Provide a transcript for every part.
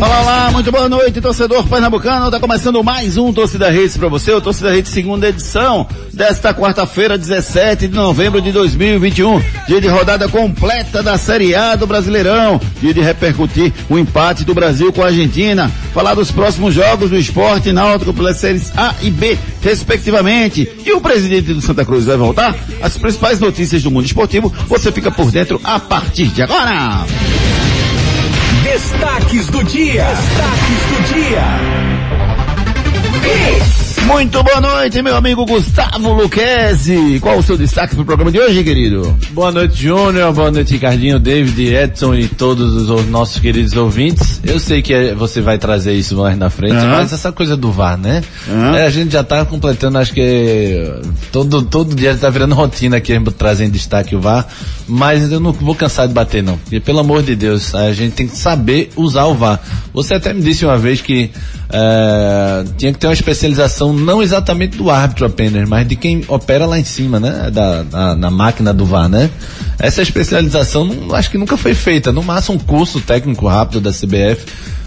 Olá, olá, muito boa noite, torcedor pernambucano. Tá começando mais um Torcida Redes para você, o Torcida Redes segunda edição desta quarta-feira, 17 de novembro de 2021. Dia de rodada completa da Série A do Brasileirão. Dia de repercutir o empate do Brasil com a Argentina. Falar dos próximos jogos do esporte náutico pelas séries A e B, respectivamente. E o presidente do Santa Cruz vai voltar? As principais notícias do mundo esportivo, você fica por dentro a partir de agora. Destaques do dia. Destaques do dia. Muito boa noite, meu amigo Gustavo Luquezzi. Qual o seu destaque pro programa de hoje, querido? Boa noite, Júnior. Boa noite, Ricardinho, David, Edson e todos os nossos queridos ouvintes. Eu sei que eh, você vai trazer isso mais na frente, Aham. mas essa coisa do VAR, né? É, a gente já tá completando, acho que todo, todo dia tá virando rotina aqui trazer em destaque o VAR, mas eu não vou cansar de bater não, porque pelo amor de Deus, a gente tem que saber usar o VAR. Você até me disse uma vez que eh, tinha que ter uma especialização não exatamente do árbitro apenas, mas de quem opera lá em cima, né? Da, na, na máquina do VAR, né? Essa especialização não, acho que nunca foi feita. No máximo um curso técnico rápido da CBF,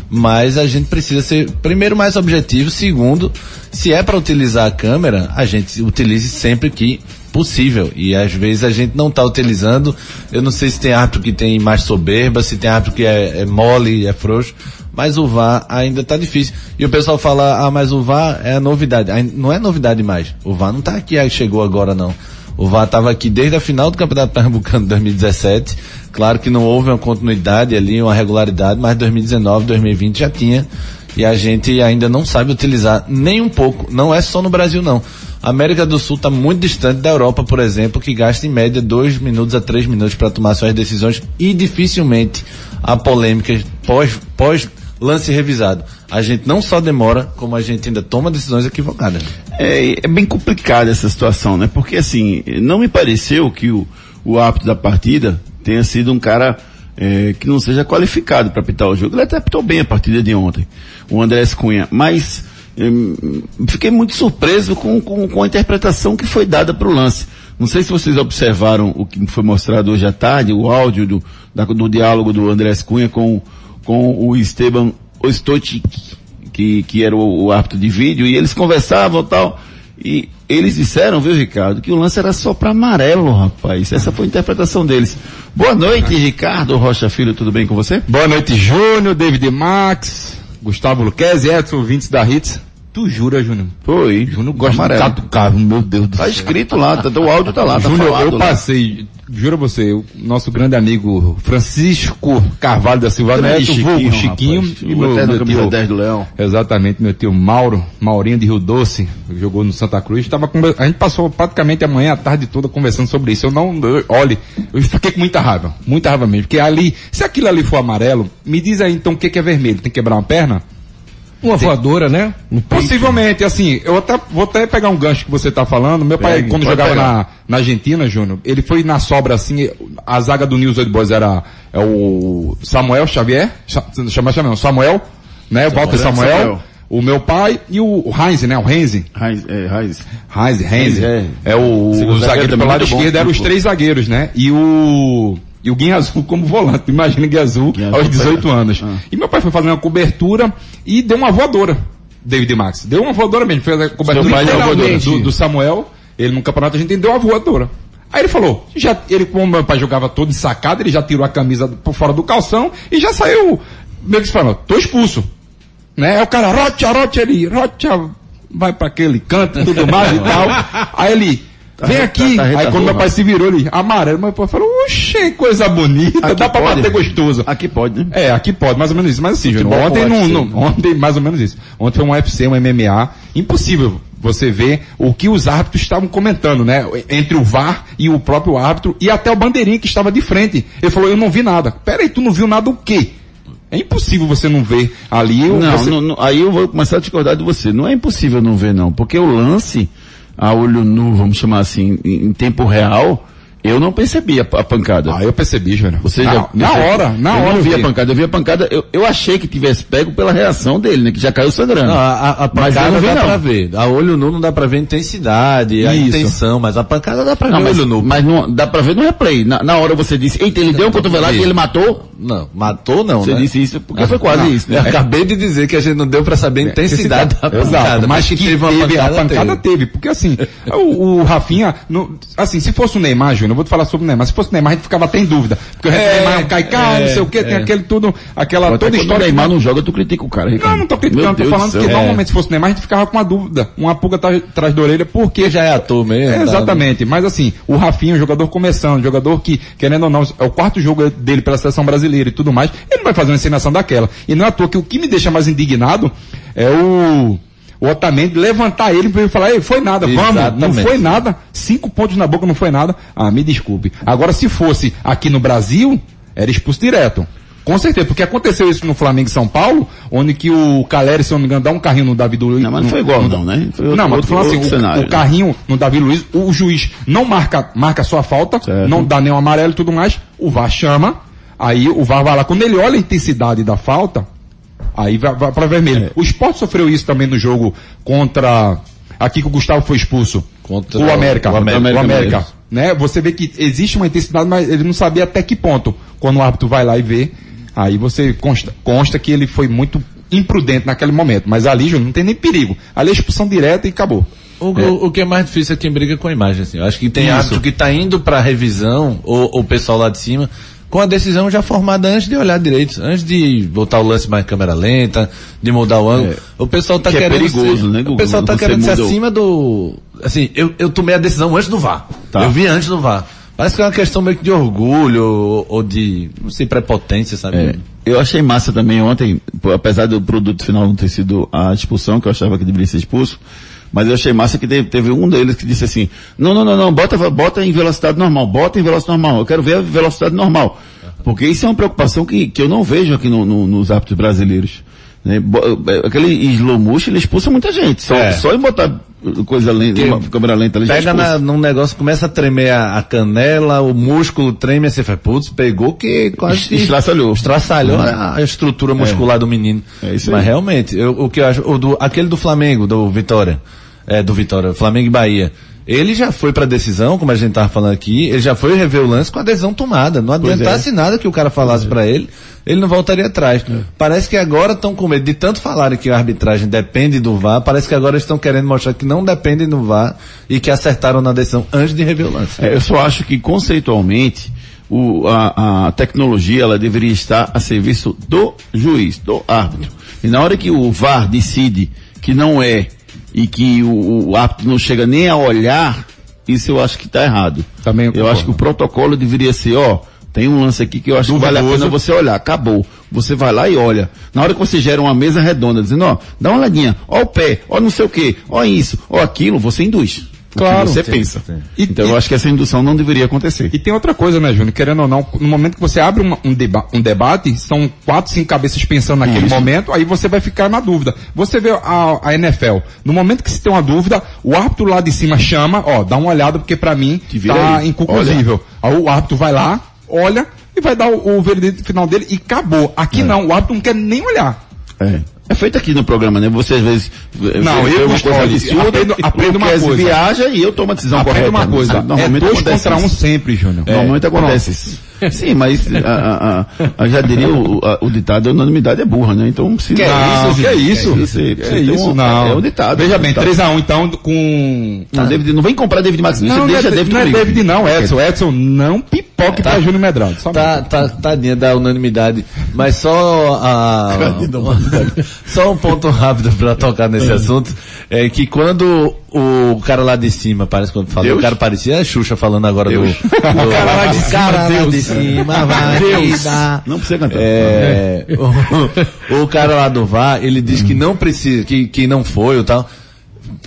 mas a gente precisa ser, primeiro, mais objetivo, segundo, se é para utilizar a câmera, a gente utilize sempre que possível. E às vezes a gente não está utilizando. Eu não sei se tem árbitro que tem mais soberba, se tem árbitro que é, é mole, é frouxo. Mas o VAR ainda está difícil. E o pessoal fala, ah, mas o VAR é novidade. Não é novidade mais. O VAR não está aqui, chegou agora não. O VAR estava aqui desde a final do Campeonato Pernambucano de 2017. Claro que não houve uma continuidade ali, uma regularidade, mas 2019, 2020 já tinha. E a gente ainda não sabe utilizar nem um pouco. Não é só no Brasil não. A América do Sul está muito distante da Europa, por exemplo, que gasta em média dois minutos a três minutos para tomar suas decisões e dificilmente há polêmicas pós, pós lance revisado. A gente não só demora, como a gente ainda toma decisões equivocadas. É, é bem complicada essa situação, né? Porque assim, não me pareceu que o, o árbitro da partida tenha sido um cara é, que não seja qualificado para apitar o jogo. Ele até apitou bem a partida de ontem, o Andrés Cunha, mas hum, fiquei muito surpreso com, com, com a interpretação que foi dada para o lance. Não sei se vocês observaram o que foi mostrado hoje à tarde, o áudio do, da- do diálogo do Andrés Cunha com, com o Esteban Ostotic, que, que era o, o árbitro de vídeo, e eles conversavam e tal. E eles disseram, viu, Ricardo, que o lance era só para amarelo, rapaz. Essa foi a interpretação deles. Boa noite, Ricardo Rocha Filho, tudo bem com você? Boa noite, Júnior, David Max, Gustavo Luquezzi, Edson, ouvintes da Hits. Tu jura, Júnior? Foi. Júnior gosta Amarelo. de catucar, meu Deus do Tá céu. escrito lá, tá, o áudio tá lá, tá Júnior, eu passei, juro você, o nosso grande amigo Francisco Carvalho da Silva Grande Neto, vulgo Chiquinho, rapaz. e o meu, meu tio, 10 do Leão. exatamente, meu tio Mauro, Maurinho de Rio Doce, jogou no Santa Cruz, tava a gente passou praticamente a manhã, a tarde toda conversando sobre isso. Eu não, eu- olhe, eu fiquei com muita raiva, muita raiva mesmo, porque ali, se aquilo ali for amarelo, me diz aí então o que que é vermelho, tem que quebrar uma perna? Uma voadora, né? Possivelmente, assim, eu até, vou até pegar um gancho que você tá falando. Meu pai, Pegue, quando jogava pegar. na, na Argentina, Júnior, ele foi na sobra, assim, a zaga do News Old Boys era é o Samuel Xavier, Cha- chama Samuel, Samuel, né, Walter Samuel, Samuel. o meu pai e o Heinz, né, o Heinz, Raiz, é. Heinz, Heinz, é. é, o, o zagueiro zagueiro pelo lado esquerdo, eram os três zagueiros, né, e o, e o Guinha Azul como volante, imagina o Guinha Azul Guinha aos 18 pega. anos. Ah. E meu pai foi fazer uma cobertura e deu uma voadora. David Max. Deu uma voadora mesmo. Fez a cobertura voadora. do, do Samuel. Ele no campeonato a gente deu uma voadora. Aí ele falou, já, ele, como meu pai jogava todo de sacada, ele já tirou a camisa por fora do calção e já saiu, meio que se falou, tô expulso. Né? Aí o cara, rocha, rocha, ele, rocha, vai pra aquele canto e tudo mais e tal. Aí ele, vem aqui. tá- tá Aí quando meu pai se virou, ele, amarelo, meu pai falou, oxe, coisa bonita, Aqui dá pra pode. bater gostoso. Aqui pode, né? É, aqui pode, mais ou menos isso. Mas assim, Júnior, ontem não, ontem mais ou menos isso. Ontem foi um UFC, um MMA, impossível você ver o que os árbitros estavam comentando, né? Entre o VAR e o próprio árbitro e até o bandeirinha que estava de frente. Ele falou, eu não vi nada. Peraí, tu não viu nada o quê? É impossível você não ver ali. o- Não, você- não, não, aí eu vou começar a discordar de você. Não é impossível não ver, não. Porque o lance, a olho nu, vamos chamar assim, em, em tempo real, eu não percebi a, a pancada. Ah, eu percebi, Júnior. Você na, já, na você- hora, na eu hora. não vi eu a vi. pancada, eu vi a pancada, eu, eu achei que tivesse pego pela reação dele, né? Que já caiu sangrando. Não, a, a, a pancada não vi, dá não. pra ver. A olho nu não dá pra ver a intensidade, a Isso. intenção, mas a pancada dá pra Não, ver mas, olho nu. mas não, dá pra ver no replay. Na, na hora você disse, eita, ele deu um cotovelado e ele matou. Não, matou não, Você né? disse isso porque foi quase Não, isso, né? Eu acabei de dizer que a gente não deu pra saber a intensidade da pancada. Exato, mas que teve, uma a pancada teve. teve. Porque assim, o, o Rafinha, no- assim, se fosse o Neymar, Júnior, eu vou te falar sobre o Neymar, se fosse o Neymar a gente ficava até em dúvida. Porque o Neymar é um caicai, não sei o que, tem aquele tudo, aquela Até toda história. o que Neymar não joga, tu critica o cara. Ricardo. não, não tô criticando, tô falando que É. normalmente se fosse o Neymar, a gente ficava com uma dúvida, uma pulga atrás da orelha, porque já é ator mesmo. é, tá? exatamente, mas assim, o Rafinha, um jogador começando, um jogador que, querendo ou não, é o quarto jogo dele pela seleção brasileira e tudo mais, ele não vai fazer uma encenação daquela. E não é à toa que o que me deixa mais indignado é o, o Otamendi levantar ele e falar, ei, foi nada, vamos, não Exatamente. foi nada, cinco pontos na boca não foi nada, ah, me desculpe. Agora se fosse aqui no Brasil, era expulso direto. Com certeza, porque aconteceu isso no Flamengo e São Paulo, onde que o Caleri, se eu não me engano, dá um carrinho no Davi Luiz. Não, mas não foi igual não, né? Foi outro- não, mas tô falando assim, o- cenário, o, né? carrinho no Davi Luiz, o, juiz não marca, marca sua falta, Certo. não dá nenhum amarelo e tudo mais, o VAR chama, aí o VAR vai lá, quando ele olha a intensidade da falta, aí vai, vai para vermelho. O Sport sofreu isso também no jogo contra, aqui que o Gustavo foi expulso, Contra o América, o América o América, mesmo. né? Você vê que existe uma intensidade, mas ele não sabia até que ponto. Quando o árbitro vai lá e vê, aí você consta, consta que ele foi muito imprudente naquele momento, mas ali, Júnior, não tem nem perigo. Ali é expulsão direta e acabou. O, o- o que é mais difícil é quem briga com a imagem, assim. Eu acho que tem Isso. árbitro que tá indo pra revisão, ou o pessoal lá de cima, com a decisão já formada antes de olhar direito, antes de botar o lance mais em câmera lenta, de mudar o ângulo. O pessoal tá Que é querendo perigoso, ser, né, O Gugu? pessoal tá querendo ser muda o- acima do, assim, eu, eu tomei a decisão antes do VAR. Tá. Eu vi antes do VAR. Parece que é uma questão meio que de orgulho, ou, ou de, não sei, prepotência, sabe? É, eu achei massa também ontem, apesar do produto final não ter sido a expulsão, que eu achava que deveria ser expulso, mas eu achei massa que teve, teve um deles que disse assim, não, não, não, não, bota, bota em velocidade normal, bota em velocidade normal, eu quero ver a velocidade normal. Porque isso é uma preocupação que, que eu não vejo aqui no, no- nos árbitros brasileiros. Né? É, Aquele slow motion, ele expulsa muita gente. Só, É. só em botar coisa lenta, uma câmera lenta ali já Pega expulsa. na, num negócio, começa a tremer a, a canela, o músculo treme, você fala, putz, pegou que quase Estraçalhou. estraçalhou a, a estrutura muscular do menino. É isso Mas aí. realmente, eu- o que eu acho, o do, aquele do Flamengo, do Vitória, é, do Vitória, Flamengo e Bahia, ele já foi pra decisão, como a gente tava falando aqui, ele já foi rever o lance com a decisão tomada. Não adiantasse nada que o cara falasse pra ele, ele não voltaria atrás. Parece que agora estão com medo de tanto falarem que a arbitragem depende do VAR, parece que agora estão querendo mostrar que não dependem do VAR e que acertaram na decisão antes de rever o lance. É, eu só acho que conceitualmente o- a, a tecnologia ela deveria estar a serviço do juiz, do árbitro. E na hora que o VAR decide que não é e que o, o árbitro não chega nem a olhar, isso eu acho que está errado. Também eu acho que o protocolo deveria ser, ó, tem um lance aqui que eu acho que vale a pena você olhar. Acabou. Você vai lá e olha. Na hora que você gera uma mesa redonda, dizendo, ó, dá uma olhadinha, ó o pé, ó não sei o que, ó isso, ó aquilo, você induz. Claro. você pensa. Então e- eu acho que essa indução não deveria acontecer. E tem outra coisa, né, Júnior? Querendo ou não, no momento que você abre uma- um, deba- um debate, são quatro, cinco cabeças pensando naquele Isso. momento, aí você vai ficar na dúvida. Você vê a, a NFL, no momento que se tem uma dúvida, o árbitro lá de cima chama, ó, dá uma olhada, porque pra mim tá aí. inconclusível. Aí o árbitro vai lá, olha, e vai dar o, o veredito final dele e acabou. Aqui não, o árbitro não quer nem olhar. É. É feito aqui no programa, né? Você às vezes Não, vê eu uma coisa absurda, Aprendo- aprendo uma coisa. viaja e eu tomo a decisão Aprenda correta. uma coisa, sabe? é Normalmente dois acontece contra um isso. sempre, Júnior. Normalmente É, acontece isso. Sim, mas a, a, a, já diria o, a- o ditado, a unanimidade é burra, né? Então precisa. Que Não, isso, que gente? isso? É isso, Que ter isso, um- não. É o ditado. Veja é o bem, ditado. 3x1 então com... Não, David, não vem comprar David Martins, Não, não, é, David não é. David não, Edson. Edson, não pipoque pra Júnior Medrado. Só Tá, tá, tadinha da unanimidade. Mas só a, só um ponto rápido pra tocar nesse assunto. É que quando o cara lá de cima, parece que quando falou, Deus? o cara parecia a Xuxa falando agora do, do, cara lá de cima, cara lá Deus. de cima vai Deus. dar. Não precisa cantar. É, o, o cara lá do VAR, ele diz que não precisa, que, que não foi ou tal.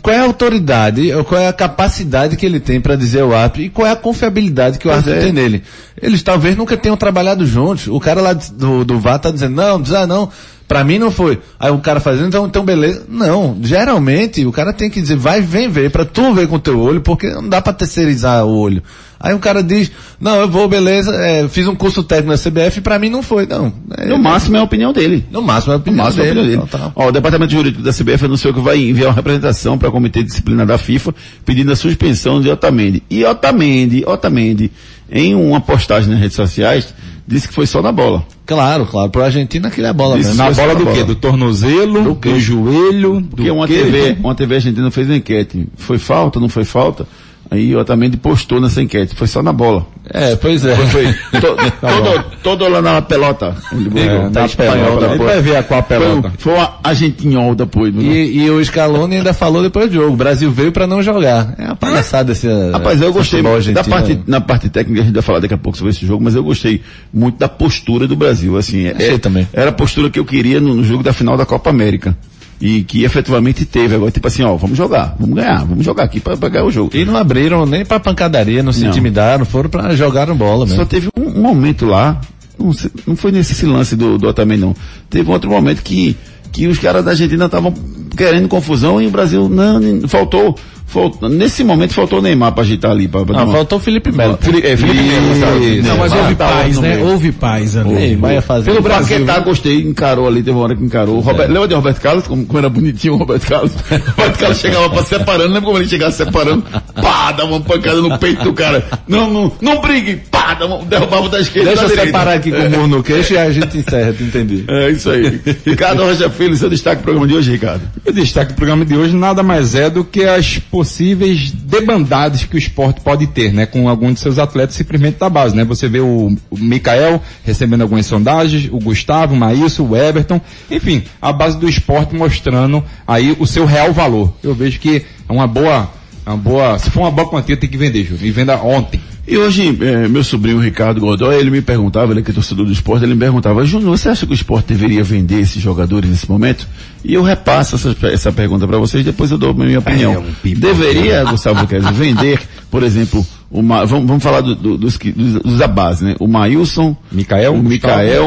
Qual é a autoridade, qual é a capacidade que ele tem para dizer ao árbitro e qual é a confiabilidade que o Pois árbitro é. tem nele? Eles talvez nunca tenham trabalhado juntos. O cara lá do, do VAR tá dizendo, não, diz, ah, não, pra mim não foi. Aí o cara fazendo, então, então beleza. Não, geralmente o cara tem que dizer, vai, vem ver, pra tu ver com o teu olho, porque não dá pra terceirizar o olho. Aí o cara diz, não, eu vou, beleza, é, fiz um curso técnico na CBF e pra mim não foi, não. É, No máximo é a opinião dele. no máximo é a opinião máximo é a dele. opinião dele. Ó, o Departamento Jurídico da CBF anunciou que vai enviar uma representação para o Comitê de Disciplina da FIFA pedindo a suspensão de Otamendi. E Otamendi, Otamendi, em uma postagem nas redes sociais, disse que foi só na bola. Claro, claro. Pro Argentina aquilo é bola mesmo. Na bola do na quê? bola. Do tornozelo, do, quê? joelho, do Porque uma quê? TV, uma TV argentina fez uma enquete. Foi falta, não foi falta? Aí o Otamendi postou nessa enquete. Foi só na bola. É, pois é. Foi to- todo, todo lá na pelota. Ele É, botou. na pelota. Ele vai ver a qual a pelota. Foi, foi uma argentinhol depois. né? E, e o Scaloni ainda falou depois do jogo. O Brasil veio pra não jogar. É uma palhaçada esse. Rapaz, eu gostei da parte, na parte técnica, a gente vai falar daqui a pouco sobre esse jogo, mas eu gostei muito da postura do Brasil, assim, é- também. era a postura que eu queria no, no jogo da final da Copa América. E que efetivamente teve agora, tipo assim, ó, vamos jogar, vamos ganhar, vamos jogar aqui pra, pra ganhar o jogo. E não abriram nem pra pancadaria, não se Não. intimidaram, foram pra jogar bola Só mesmo. teve um, um momento lá, não, não foi nesse lance do, do Otamendi não, teve um outro momento que, que os caras da Argentina estavam querendo confusão e o Brasil, não, faltou, faltou, nesse momento faltou o Neymar pra agitar ali, pra, pra Não, faltou o Felipe Melo. Felipe, é, Felipe Melo, sabe? Não, mas Neymar houve tá paz, né? Houve paz ali. Ei, vai fazer. Pelo Paquetá, gostei, encarou ali, teve uma hora que encarou. Robert, Lembra de Roberto Carlos, como, como era bonitinho o Roberto Carlos? O Roberto Carlos chegava pra separando, lembra como ele chegava separando? Pá, dava uma pancada no peito do cara. Não, não, não brigue, pá, dava, derrubava da esquerda Deixa da eu direita. separar aqui com o murro no queixo e a gente encerra, tu entendi. É isso aí. Ricardo Rocha Filho, seu destaque pro programa de hoje, Ricardo. O destaque do programa de hoje nada mais é do que as possíveis debandades que o esporte pode ter, né? Com alguns de seus atletas simplesmente da base, né? Você vê o, o Mikael recebendo algumas sondagens, o Gustavo, o Maílson, o Everton, enfim, a base do esporte mostrando aí o seu real valor. Eu vejo que é uma boa, uma boa, se for uma boa quantia tem que vender, Júlio. E venda ontem. E hoje, eh, meu sobrinho Ricardo Godoy, ele me perguntava, ele que é torcedor do esporte, ele me perguntava, Júnior, você acha que o esporte deveria vender esses jogadores nesse momento? E eu repasso essa, essa pergunta para vocês, depois eu dou a minha opinião. deveria, Gustavo Luquez, vender, por exemplo, Ma- vamos, vamos falar do- do- dos, que- dos, dos da base, né? O Maílson, Mikael, o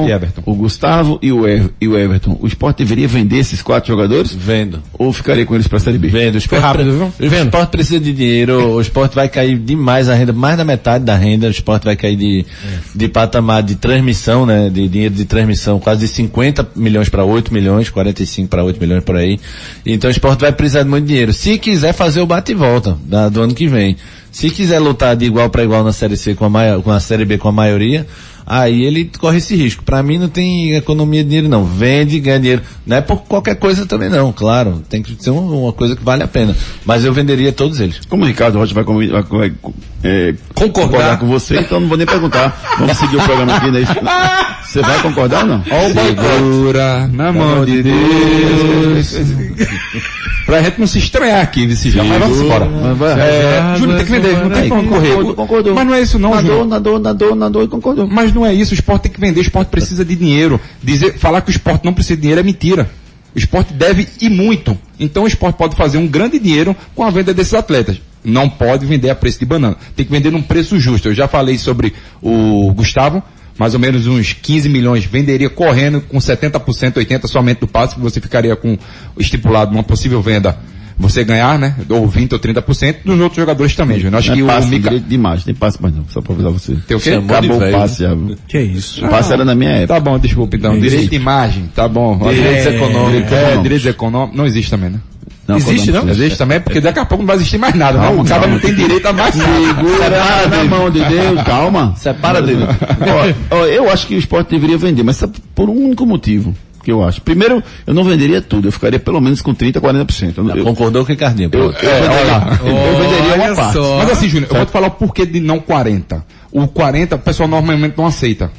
e Everton. o Gustavo e o, e o Everton. O esporte deveria vender esses quatro jogadores? Vendo. Ou ficaria com eles para a Série B? Vendo. O esporte, rápido, pre- o esporte precisa de dinheiro, o esporte vai cair demais a renda, mais da metade da renda, o esporte vai cair de, de patamar de transmissão, né? De dinheiro de transmissão, quase de 50 milhões para 8 milhões, 45 para 8 milhões por aí. Então o esporte vai precisar de muito dinheiro. Se quiser fazer o bate e volta da- do ano que vem. Se quiser lutar de igual para igual na Série C com a, maio- com a Série B com a maioria, aí ele corre esse risco. Para mim não tem economia de dinheiro não. Vende, ganha dinheiro. Não é por qualquer coisa também não, claro. Tem que ser um- uma coisa que vale a pena. Mas eu venderia todos eles. Como o Ricardo Rocha vai, vai- vai é, Concordar. com você, então não vou nem perguntar. Vamos seguir o programa aqui, né? Você vai concordar ou não? Segura na mão de Deus. pra gente não se estranhar aqui nesse já, mas vamos embora. É, Júnior, tem que vender, não tem pra onde correr. Concordou, concordou. Mas não é isso não, Nadou, Júnior. nadou, nadou, nadou e concordou. Mas não é isso, o esporte tem que vender, o esporte precisa de dinheiro. Dizer, falar que o esporte não precisa de dinheiro é mentira. O esporte deve e muito. Então o esporte pode fazer um grande dinheiro com a venda desses atletas. Não pode vender a preço de banana. Tem que vender num preço justo. Eu já falei sobre o Gustavo, mais ou menos uns 15 milhões venderia correndo com 70%, 80% somente do passe, que você ficaria com estipulado numa possível venda. Você ganhar, né? Ou 20 ou 30% dos outros jogadores também, Júnior. Acho Não que é o passe Mica... direito demais, tem passe mais não, só pra avisar você. Tem o quê? Chamou Acabou o passe já. Que isso? O passe era na minha época. Tá bom, desculpa então. Direito de imagem, tá bom. Direitos É, econômicos. É, direitos econômicos. Não existe também, né? Não, Existe, não? Existe também, porque daqui a pouco não vai existir mais nada, não. O cara não tem direito a mais nada. Segura na mão de Deus, calma. Separa dele. Ó, ó, eu acho que o esporte deveria vender, mas por um único motivo que eu acho. Primeiro, eu não venderia tudo, eu ficaria pelo menos com 30, 40%. Eu, eu, Concordou com o Ricardinho. eu, eu venderia, eu venderia uma parte. só. Mas assim, Júnior, eu vou te falar o porquê de não 40. O 40, o pessoal normalmente não aceita.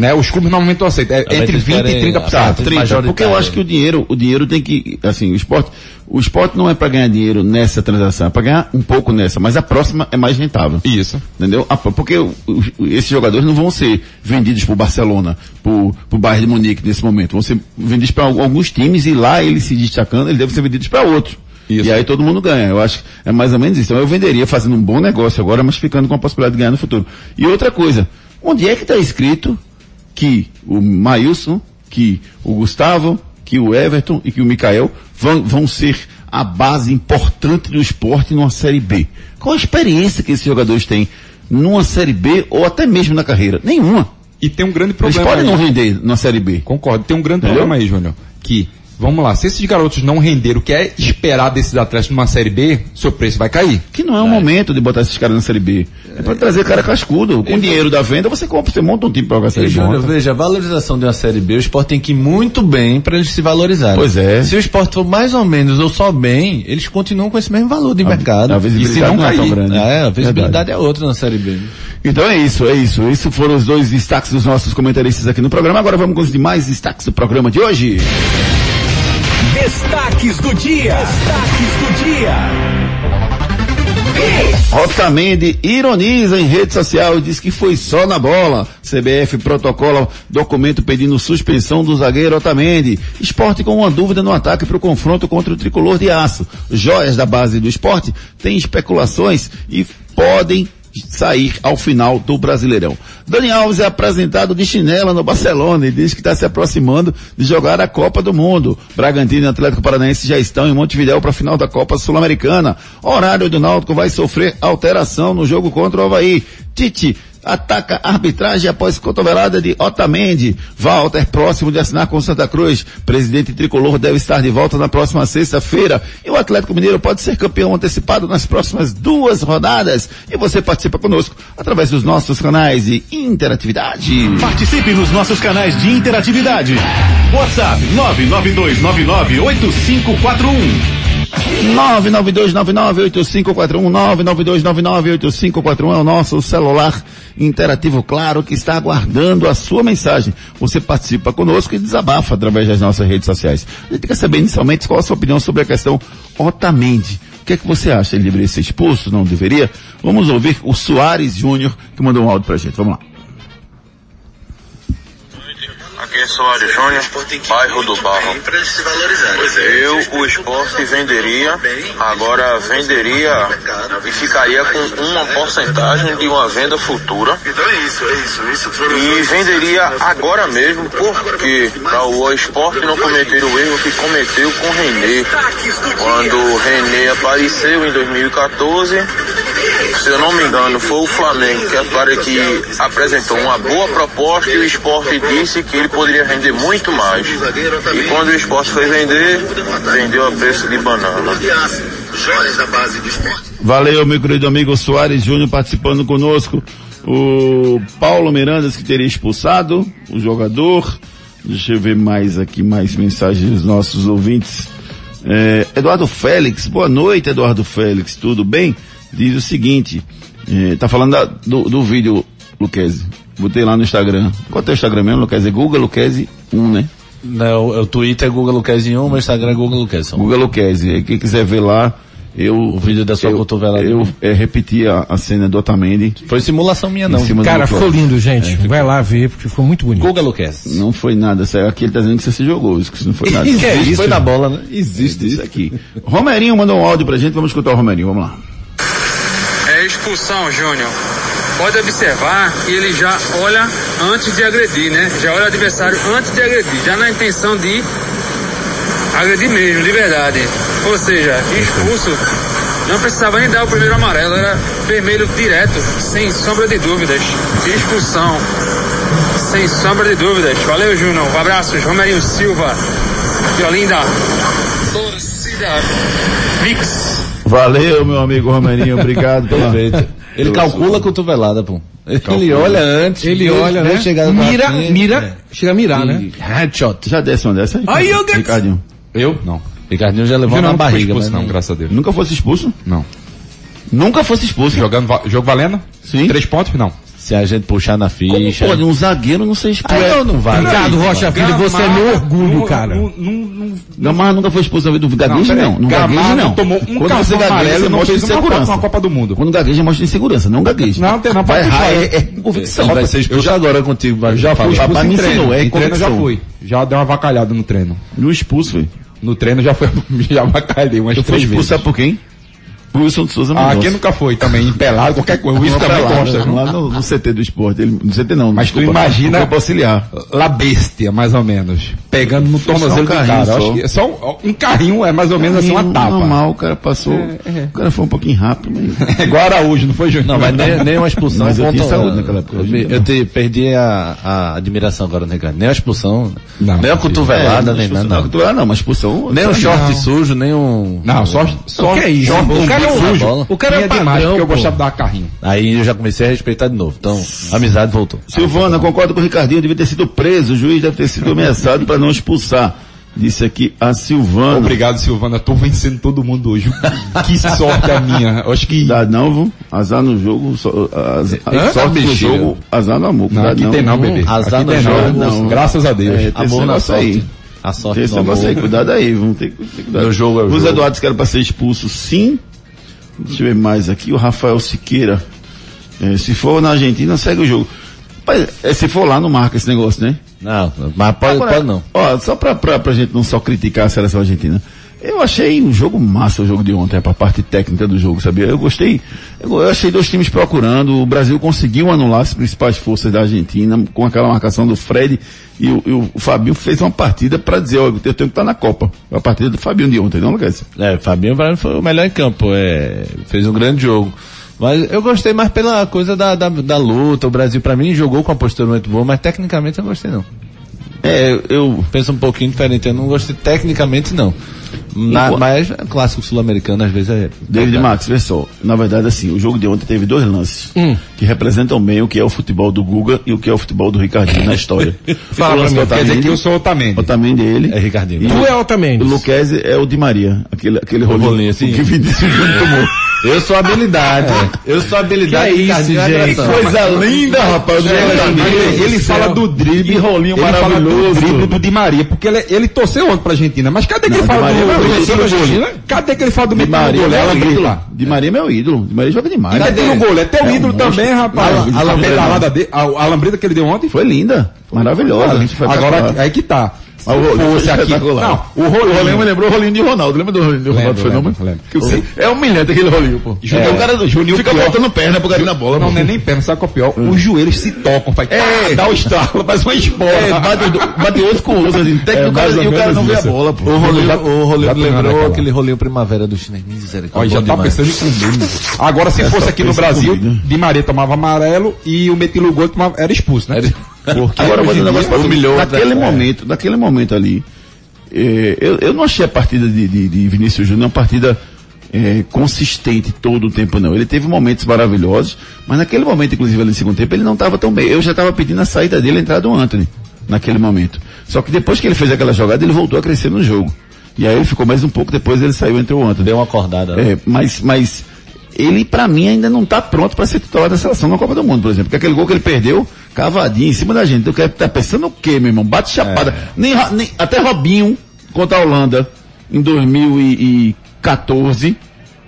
Né? Os clubes normalmente não aceitam. É entre 20 e 30%. Tá, Ah, 30, majoritário. porque eu acho que o dinheiro, o dinheiro tem que, assim, o esporte, o esporte não é para ganhar dinheiro nessa transação, é para ganhar um pouco nessa, mas a próxima é mais rentável. Isso. Entendeu? Porque o- o- esses jogadores não vão ser vendidos por Barcelona, por, por Bayern de Munique nesse momento. Vão ser vendidos para alguns times e lá eles se destacando, eles devem ser vendidos para outros. Isso. E aí todo mundo ganha. Eu acho que é mais ou menos isso. Então eu venderia fazendo um bom negócio agora, mas ficando com a possibilidade de ganhar no futuro. E outra coisa, onde é que está escrito que o Maílson, que o Gustavo, que o Everton e que o Mikael vão, vão ser a base importante do esporte numa Série B? Qual a experiência que esses jogadores têm numa Série B ou até mesmo na carreira? Nenhuma. E tem um grande Eles problema podem aí. não render na Série B. Concordo. Tem um grande Entendeu? problema aí, Júnior. Que, vamos lá, se esses garotos não renderam o que é esperado desses atletas numa Série B, seu preço vai cair. Que não é o momento de botar esses caras na Série B. É para trazer cara cascudo. Com o dinheiro da venda, você compra, você monta um time para jogar a E, Série B. Veja, a valorização de uma Série B, o esporte tem que ir muito bem para eles se valorizarem. Pois é. Se o esporte for mais ou menos ou só bem, eles continuam com esse mesmo valor de mercado. A visibilidade não não é tão cair? grande. É, a visibilidade Verdade. é outra na Série B. Então é isso, é isso. Esses foram os dois destaques dos nossos comentaristas aqui no programa. Agora vamos com os demais destaques do programa de hoje. Destaques do dia. Destaques do dia. Otamendi ironiza em rede social e diz que foi só na bola. CBF protocola documento pedindo suspensão do zagueiro Otamendi. Esporte com uma dúvida no ataque para o confronto contra o tricolor de aço. Joias da base do esporte têm especulações e podem sair ao final do Brasileirão. Dani Alves é apresentado de chinela no Barcelona e diz que está se aproximando de jogar a Copa do Mundo. Bragantino e Atlético Paranaense já estão em Montevidéu para a final da Copa Sul-Americana. Horário do Náutico vai sofrer alteração no jogo contra o Havaí. Tite ataca arbitragem após cotovelada de Otamendi. Walter próximo de assinar com Santa Cruz. Presidente tricolor deve estar de volta na próxima sexta-feira. E o Atlético Mineiro pode ser campeão antecipado nas próximas duas rodadas. E você participa conosco através dos nossos canais de interatividade. Participe nos nossos canais de interatividade. WhatsApp 992998541. 992998541 992998541 é o nosso celular interativo claro que está aguardando a sua mensagem. Você participa conosco e desabafa através das nossas redes sociais. A gente quer saber inicialmente qual a sua opinião sobre a questão Otamendi. O que é que você acha? Ele deveria ser expulso? Não deveria? Vamos ouvir o Soares Júnior que mandou um áudio pra gente. Vamos lá. Aqui é Soares Júnior, bairro do Barro. Eu, o esporte, venderia, agora venderia e ficaria com uma porcentagem de uma venda futura. E venderia agora mesmo, porque para o esporte não cometer o erro que cometeu com o René. Quando o René apareceu em 2014, se eu não me engano, foi o Flamengo que, que apresentou uma boa proposta e o esporte disse que ele poderia render muito mais. E quando o esporte foi vender, vendeu a preço de banana. Valeu, meu querido amigo Soares Júnior participando conosco. O Paulo Mirandas que teria expulsado o jogador. Deixa eu ver mais aqui, mais mensagens dos nossos ouvintes. É, Eduardo Félix, boa noite Eduardo Félix, tudo bem? Diz o seguinte, É, tá falando da- do, do vídeo, Luquezzi. Botei lá no Instagram. Qual é o teu Instagram mesmo, Luquezzi? Guga Luquezzi 1, né? Não, o, o Twitter é Google Luquezzi 1, meu Instagram é Google Luquezzi. Guga Luquezzi. Aí Quem quiser ver lá, eu... O vídeo da sua eu, cotovelada. Eu é, repeti a, a cena do Otamendi. Foi simulação minha não. Cara, ficou lindo, gente. Vai lá ver, porque ficou muito bonito. Google Luquezzi. Não foi nada. Isso aí- Aqui ele tá dizendo que você se jogou. Isso que não foi nada. Que é isso? Foi na bola, né? Existe isso aqui. Romerinho mandou um áudio pra gente. Vamos escutar o Romerinho. Vamos lá. É expulsão, Júnior. Pode observar que ele já olha antes de agredir, né? Já olha o adversário antes de agredir, já na intenção de agredir mesmo, de verdade. Ou seja, expulso. Não precisava nem dar o primeiro amarelo, era vermelho direto, sem sombra de dúvidas. Expulsão. Sem sombra de dúvidas. Valeu, Júnior. Um abraço, Romerinho Silva. De Olinda. Torcida Mix. Valeu, meu amigo Romerinho. Obrigado pela... Perfeito. Ele calcula a cotovelada, pô. Ele Calcula. olha antes. Ele vê- olha, né? chegar Mira, mira, chega a mirar, né? E Headshot. Já desce uma dessa aí? Aí, eu- Ricardinho. Eu? Não. Ricardinho já levou na não barriga, expulso, mas não, graças a Deus. Nunca fosse expulso? Não. Nunca fosse expulso? Jogando, jogo valendo? Sim. Três pontos? Não. Se a gente puxar na Como ficha. pode um zagueiro não ser expulso? Aí eu não vale. Ricardo Rocha Filho, você é meu orgulho, cara. Não, não, não, Gamarra nunca foi expulso do gaguejo, não. Não gagueja, não. tomou um Quando você gagueja, você não mostra Copa- insegurança. uma Copa do Mundo. Quando gagueja, mostra insegurança, não gagueja. Não, tem- não, Vai errar, é, é convicção. Ele vai ser expulso agora contigo, vai. Já fui Papai expulso me ensinou, é treino já fui. Já deu uma avacalhada no treino. No expulso, foi. No treino já foi, já avacalhei umas Eu três expulso, vezes. sabe por quem? Wilson de Souza Ah, Mendonça. quem nunca foi também, empelado, qualquer coisa. Isso também consta. viu? Lá no, no CT do esporte. Ele, no CT não. Mas tu desculpa, imagina- no campo auxiliar. La bestia, mais ou menos. Pegando no tornozelo um do carrinho cara. só. Acho que é só um, um carrinho é mais ou menos assim uma tapa. Normal, o cara passou. O cara foi um pouquinho rápido, mas. É igual Araújo, não foi, Júnior? Não, mas nem, nem uma expulsão. Mas eu tinha saúde naquela época, Eu, me- eu te, perdi a, a admiração agora, né, cara? Nem uma expulsão, Não, nem uma não, cotovelada, É, nem nada. Não, cotovelada não, mas expulsão. Nem um short sujo, nem um. Não, só, só O que é isso? short O cara é sujo. O cara é padrão, porque eu gostava de dar carrinho. Aí eu já comecei a respeitar de novo. Então, a amizade voltou. Silvana, concordo com o Ricardinho, devia ter sido preso, o juiz deve ter sido ameaçado para não expulsar. Disse aqui a Silvana. Obrigado, Silvana. Tô vencendo todo mundo hoje. que sorte a minha. Acho que. Dá não, viu? Azar no jogo, so, az, Hã? sorte no jogo, azar no amor. Não, aqui tem não, bebê. Azar aqui no tem jogo, não. não. Graças a Deus. É, Amor na negócio aí. sorte. A sorte esse no negócio aí, amor. cuidado aí, vamos ter cuidado. No jogo é o Os jogo. Eduardo que era para ser expulso, sim. Deixa eu ver mais aqui, o Rafael Siqueira. É, se for na Argentina, segue o jogo. Mas, é, se for lá, não marca esse negócio, né? Não, mas pode, Agora, pode não. Ó, só pra, pra, pra gente não só criticar a seleção argentina. Eu achei um jogo massa o jogo de ontem, a parte técnica do jogo, sabia? Eu gostei. Eu, achei dois times procurando. O Brasil conseguiu anular as principais forças da Argentina com aquela marcação do Fred e o, e o Fabinho fez uma partida pra dizer, ó, eu tenho que estar na Copa. A partida do Fabinho de ontem, não, Lucas? É, Fabinho pra mim foi o melhor em campo. É, fez um grande jogo. Mas eu gostei mais pela coisa da, da, da luta. O Brasil, pra mim, jogou com uma postura muito boa, mas tecnicamente eu não gostei, não. É, eu. Penso um pouquinho diferente. Eu não gostei tecnicamente, não. Na, mas é clássico sul-americano, às vezes é. David Max, vê só. Na verdade, assim, o jogo de ontem teve dois lances Hum. que representam bem o que é o futebol do Guga e o que é o futebol do Ricardinho na história. Fala mim, Quer dizer que eu sou Otamendi. Otamendi ele. É Ricardinho. E Tu é Otamendi. O Luquezzi é o Di Maria, aquele, aquele rolinho, rolinho, assim. o que Vinícius tomou. Eu sou habilidade. Eu sou habilidade. Que é isso, é gente? agressão. Coisa linda, rapaz. Ele, ele fala do drible, rolinho ele fala do maravilhoso. drible do Di Maria, porque ele, ele torceu ontem pra Argentina, mas cadê que ele fala é do, meu do, ídolo. do Argentina? Cadê que ele fala do Di do Maria é É ídolo. lá. Di Maria é meu ídolo. Di Maria joga demais. Cadê no gol? É teu É um ídolo monstro. também, rapaz. A Alambrito. pedalada dele, a, a lambrida que ele deu ontem Foi linda. Maravilhosa. Agora, aí que tá. Se o rolinho fosse aqui. Não, o O rolinho rolinho. me lembrou o rolinho de Ronaldo. Lembra do rolinho de Ronaldo? Lembro, Fenômeno? lembro, É humilhante aquele rolinho, pô. É. o cara, Juninho fica pior- botando perna pro cara na bola. Não, pô. não é nem perna, sabe qual é pior? Os joelhos se tocam, faz. É. dá o estralo, faz uma esporra. É, bate, bate osso com osso, assim, até que É, o cara, e o cara não vê a bola, pô. O rolinho, o rolinho lembrou aquele rolinho primavera do chinês. Misericórdia. Olha, já tá pensando em comer. Agora, se fosse aqui no pensa Brasil, comigo. Di Maria tomava amarelo e o Metilo Gol tomava, era expulso, né? Porque Agora um em negócio humilhou, Naquele né? momento, naquele momento ali, eh, eu, eu não achei a partida de, de, de Vinícius Júnior uma partida eh, consistente todo o tempo, não. Ele teve momentos maravilhosos, mas naquele momento, inclusive ali no segundo tempo, ele não estava tão bem. Eu já estava pedindo a saída dele, a entrada do Anthony, naquele momento. Só que depois que ele fez aquela jogada, ele voltou a crescer no jogo. E aí ele ficou mais um pouco, depois ele saiu entre o Anthony. Deu uma acordada. né? É, mas, mas ele para mim ainda não tá pronto para ser titular da seleção na Copa do Mundo, por exemplo. Porque aquele gol que ele perdeu, cavadinho em cima da gente. Tu tá pensando o quê, meu irmão? Bate chapada. Nem, Ro- nem- até Robinho contra a Holanda em 2014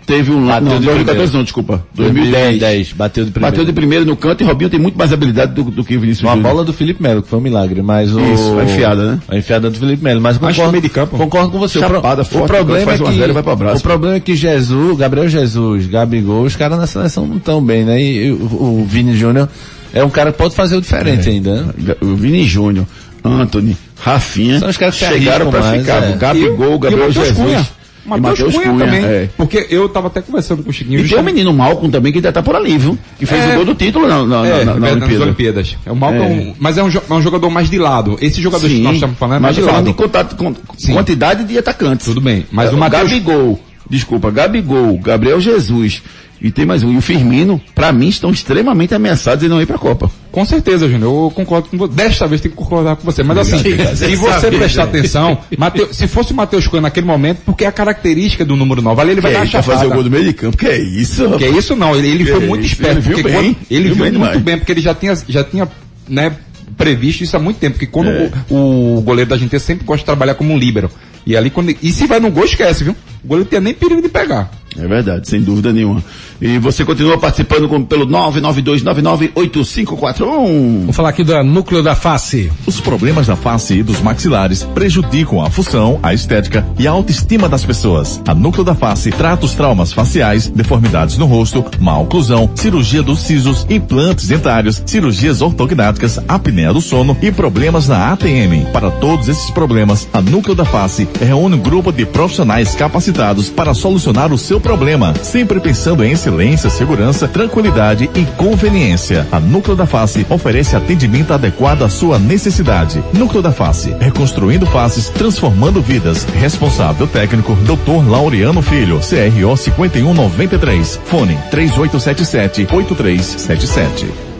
teve um. Bateu Não, de 2014 primeira. não, desculpa. 2010. 2010, bateu de primeira. Bateu de primeiro no canto e Robinho tem muito mais habilidade do, do que o Vinícius Uma Júnior. bola do Felipe Melo, que foi um milagre, mas o... Isso, a enfiada, né? A enfiada do Felipe Melo, mas concordo, meio de campo. concordo com você. O Chapada o, forte, problema faz é um que, zero e vai pro abraço. o problema é que Jesus, Gabriel Jesus, Gabigol, os caras na seleção não estão bem, né? E, o, o Vini Júnior é um cara que pode fazer o diferente É. ainda, né? O Vini Júnior, Anthony, Rafinha, São os caras que se chegaram para ficar. é. Gabigol, Gabriel Jesus. Cunha. E Matheus Cunha, também. é. Porque eu tava até conversando com o Chiquinho. E tem o menino Malcolm também, que ainda tá por ali, viu? Que fez É. o gol do título na, na, É, na, na, nas Olimpíada. Olimpíadas. É o Malcolm, É. mas é um, é um jogador mais de lado. Esse jogador que Sim, nós estamos falando é mais de lado. de contato, com, Sim. quantidade de atacantes. Tudo bem, mas É, o Matheus- Gabigol, desculpa, Gabigol, Gabriel Jesus e tem mais um. E o Firmino, pra mim, estão extremamente ameaçados de não ir pra Copa. Com certeza, Júnior, eu concordo com você. Desta vez tem que concordar com você. Mas assim, se você Sabe, prestar né? atenção, Mateu- se fosse o Matheus Cunha naquele momento, porque é a característica do número 9, ali ele vai Que dar é a chapada. fazer o gol do meio de campo, que é isso? Que é isso não, ele, ele Que foi é muito isso, esperto. ele viu bem, ele viu viu, bem muito demais. bem, porque ele já tinha, já tinha, né, previsto isso há muito tempo, porque quando É. o, o goleiro da gente sempre gosta de trabalhar como um líbero. E ali quando, e se vai no gol, esquece, viu? O goleiro não tem nem perigo de pegar. É verdade, sem dúvida nenhuma. E você continua participando com, pelo 992998541. Vou falar aqui do núcleo da face. Os problemas da face e dos maxilares prejudicam a função, a estética e a autoestima das pessoas. A Núcleo da Face trata os traumas faciais, deformidades no rosto, má oclusão, cirurgia dos sisos, implantes dentários, cirurgias ortognáticas, apneia do sono e problemas na ATM. Para todos esses problemas, a Núcleo da Face reúne um grupo de profissionais capacitados para solucionar o seu problema, sempre pensando em excelência, segurança, tranquilidade e conveniência. A Núcleo da Face oferece atendimento adequado à sua necessidade. Núcleo da Face, reconstruindo faces, transformando vidas. Responsável técnico, Dr. Laureano Filho, CRO 5193. Fone 3877 8377.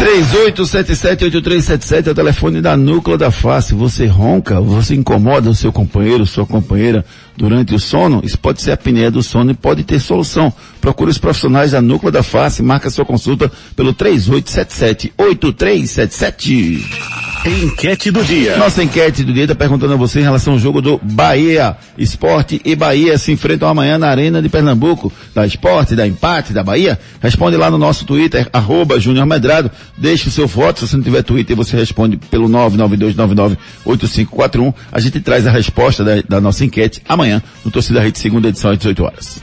38778377 é o telefone da Núcleo da Face. Você ronca, você incomoda o seu companheiro, sua companheira durante o sono? Isso pode ser a apneia do sono e pode ter solução. Procure os profissionais da Núcleo da Face, marca sua consulta pelo 38778377. Enquete do dia. Nossa enquete do dia está perguntando a você em relação ao jogo do Bahia. Esporte e Bahia se enfrentam amanhã na Arena de Pernambuco. Da Esporte, da Empate, da Bahia? Responde lá no nosso Twitter, arroba Júnior Medrado. Deixe o seu voto. Se você não tiver Twitter, você responde pelo 992998541. A gente traz a resposta da, da nossa enquete amanhã no Torcida Rede, segunda edição, às 18 horas.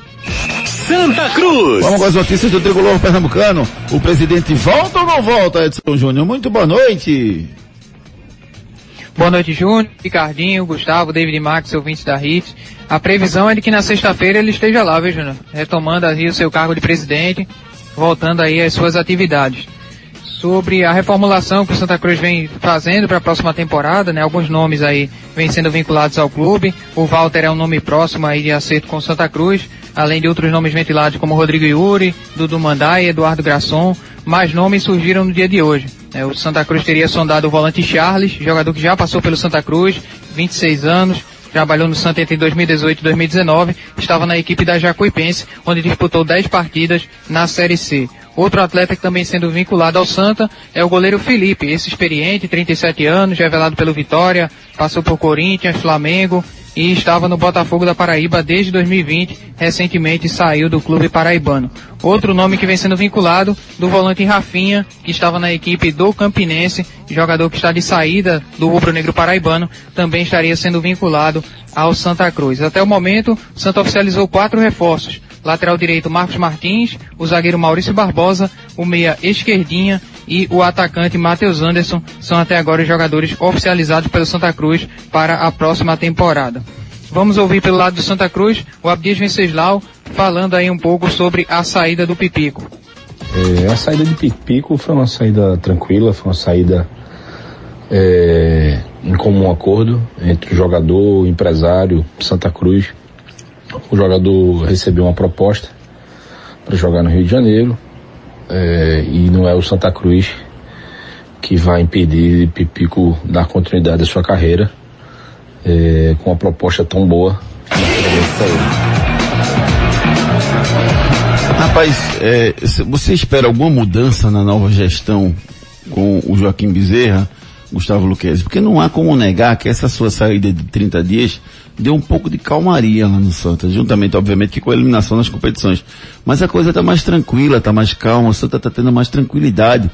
Santa Cruz. Vamos com as notícias do Tricolor Pernambucano. O presidente volta ou não volta, Edson Júnior? Muito boa noite. Boa noite, Júnior, Ricardinho, Gustavo, David Max, ouvintes da Hits. A previsão é de que na sexta-feira ele esteja lá, viu, Júnior? Retomando aí o seu cargo de presidente, voltando aí às suas atividades. Sobre a reformulação que o Santa Cruz vem fazendo para a próxima temporada, né? Alguns nomes aí vêm sendo vinculados ao clube. O Walter é um nome próximo aí de acerto com o Santa Cruz, além de outros nomes ventilados como Rodrigo Yuri, Dudu Mandai, Eduardo Grasson. Mais nomes surgiram no dia de hoje. É, o Santa Cruz teria sondado o volante Charles, jogador que já passou pelo Santa Cruz, 26 anos, trabalhou no Santa entre 2018 e 2019, estava na equipe da Jacuipense, onde disputou 10 partidas na Série C. Outro atleta que também sendo vinculado ao Santa é o goleiro Felipe, esse experiente, 37 anos, revelado pelo Vitória, passou por Corinthians, Flamengo e estava no Botafogo da Paraíba desde 2020, recentemente saiu do clube paraibano. Outro nome que vem sendo vinculado, do volante Rafinha, que estava na equipe do Campinense, jogador que está de saída do Rubro Negro Paraibano, também estaria sendo vinculado ao Santa Cruz. Até o momento, Santa oficializou quatro reforços. Lateral direito Marcos Martins, o zagueiro Maurício Barbosa, o meia Esquerdinha e o atacante Matheus Anderson são até agora os jogadores oficializados pelo Santa Cruz para a próxima temporada. Vamos ouvir pelo lado do Santa Cruz o Abdias Venceslau falando aí um pouco sobre a saída do Pipico. É, a saída de Pipico foi uma saída tranquila, foi uma saída é, em comum acordo entre o jogador, o empresário, Santa Cruz. O jogador recebeu uma proposta para jogar no Rio de Janeiro é, e não é o Santa Cruz que vai impedir Pipico dar continuidade à sua carreira é, com uma proposta tão boa. Rapaz, é, você espera alguma mudança na nova gestão com o Joaquim Bezerra, Gustavo Luquezzi? Porque não há como negar que essa sua saída de 30 dias deu um pouco de calmaria lá no Santa, juntamente, obviamente, com a eliminação nas competições. Mas a coisa está mais tranquila, está mais calma, o Santa está tendo mais tranquilidade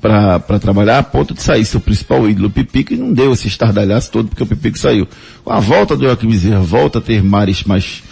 para trabalhar, a ponto de sair seu principal ídolo, o Pipico, e não deu esse estardalhaço todo porque o Pipico saiu. Com a volta do Joaquim Bezerra, volta a ter mares mais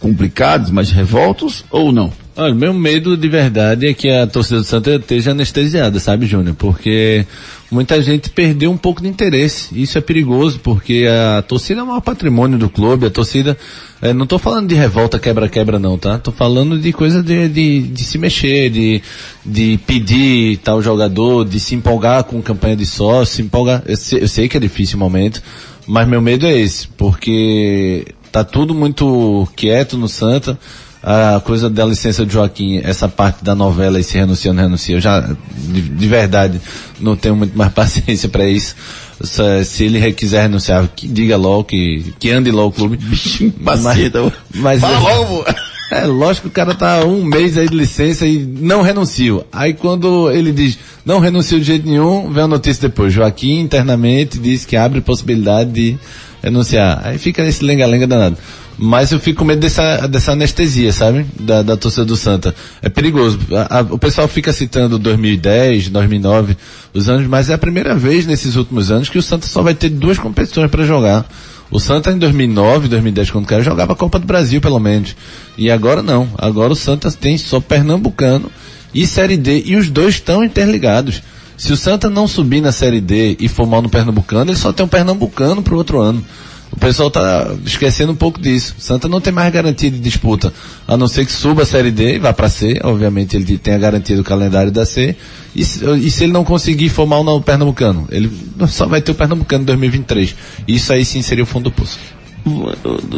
complicados, mais revoltos, ou não? Olha, meu medo de verdade é que a torcida do Santa esteja anestesiada, sabe, Júnior? Porque muita gente perdeu um pouco de interesse. Isso é perigoso, porque a torcida é o maior patrimônio do clube, a torcida, eh, não tô falando de revolta, quebra-quebra não, tá? Tô falando de coisa de, de, de se mexer, de, de pedir tal jogador, de se empolgar com campanha de sócio, se empolgar. Eu sei, eu sei que é difícil o momento, mas meu medo é esse, porque tá tudo muito quieto no Santa. A coisa da licença de Joaquim, essa parte da novela e se renuncia ou não renuncia, eu já, de, de verdade, não tenho muito mais paciência para isso. Se, se ele quiser renunciar, que diga logo, que, que ande logo o clube. Bichinho paciente, mas, Fala é, logo, é lógico que o cara tá um mês aí de licença e não renuncio. Aí quando ele diz, não renuncio de jeito nenhum, vem a notícia depois. Joaquim internamente diz que abre possibilidade de renunciar. Aí fica nesse lenga-lenga danado. Mas eu fico com medo dessa, dessa anestesia, sabe? Da, da torcida do Santa. É perigoso. A- a- o pessoal fica citando 2010, 2009, os anos, mas é a primeira vez nesses últimos anos que o Santa só vai ter duas competições para jogar. O Santa em 2009, 2010, quando quer, jogava a Copa do Brasil, pelo menos. E agora não. Agora o Santa tem só Pernambucano e Série D, e os dois estão interligados. Se o Santa não subir na Série D e for mal no Pernambucano, ele só tem um Pernambucano pro outro ano. O pessoal tá esquecendo um pouco disso. O Santa não tem mais garantia de disputa, a não ser que suba a Série D e vá para C. Obviamente ele tem a garantia do calendário da C. E se, e se ele não conseguir for mal no Pernambucano? Ele só vai ter o Pernambucano em 2023. Isso aí sim seria o fundo do poço.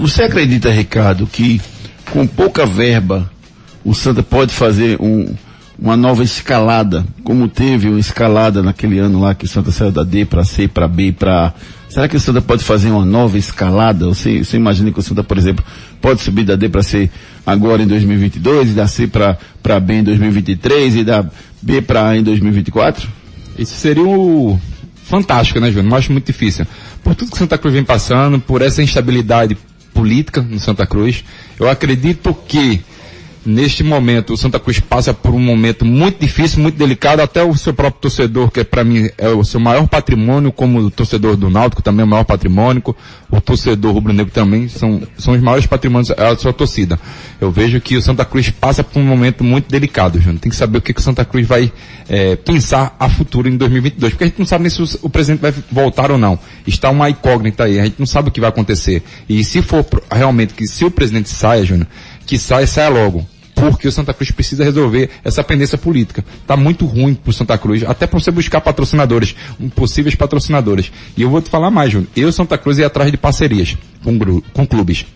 Você acredita, Ricardo, que com pouca verba o Santa pode fazer um, uma nova escalada, como teve uma escalada naquele ano lá que Santa saiu da D para C, para B, para? Será que o Santa pode fazer uma nova escalada? Você, você imagina que o Santa, por exemplo, pode subir da D para C agora em 2022 e da C para B em 2023 e da B para A em 2024? Isso seria o fantástico, né, Júnior? Mas acho muito difícil. Por tudo que Santa Cruz vem passando, por essa instabilidade política no Santa Cruz, eu acredito que neste momento o Santa Cruz passa por um momento muito difícil, muito delicado, até o seu próprio torcedor, que para mim é o seu maior patrimônio, como o torcedor do Náutico também é o maior patrimônio, o torcedor rubro-negro também são, são os maiores patrimônios é a sua torcida. Eu vejo que o Santa Cruz passa por um momento muito delicado, Júnior. Tem que saber o que, que o Santa Cruz vai é, pensar a futuro em 2022, porque a gente não sabe nem se o, o presidente vai voltar ou não. Está uma incógnita aí, a gente não sabe o que vai acontecer. E se for realmente que se o presidente saia, Júnior, que saia, saia logo. Porque o Santa Cruz precisa resolver essa pendência política. Tá muito ruim pro Santa Cruz, até para você buscar patrocinadores, possíveis patrocinadores. E eu vou te falar mais, Júnior. Eu, Santa Cruz, ia atrás de parcerias com, com clubes.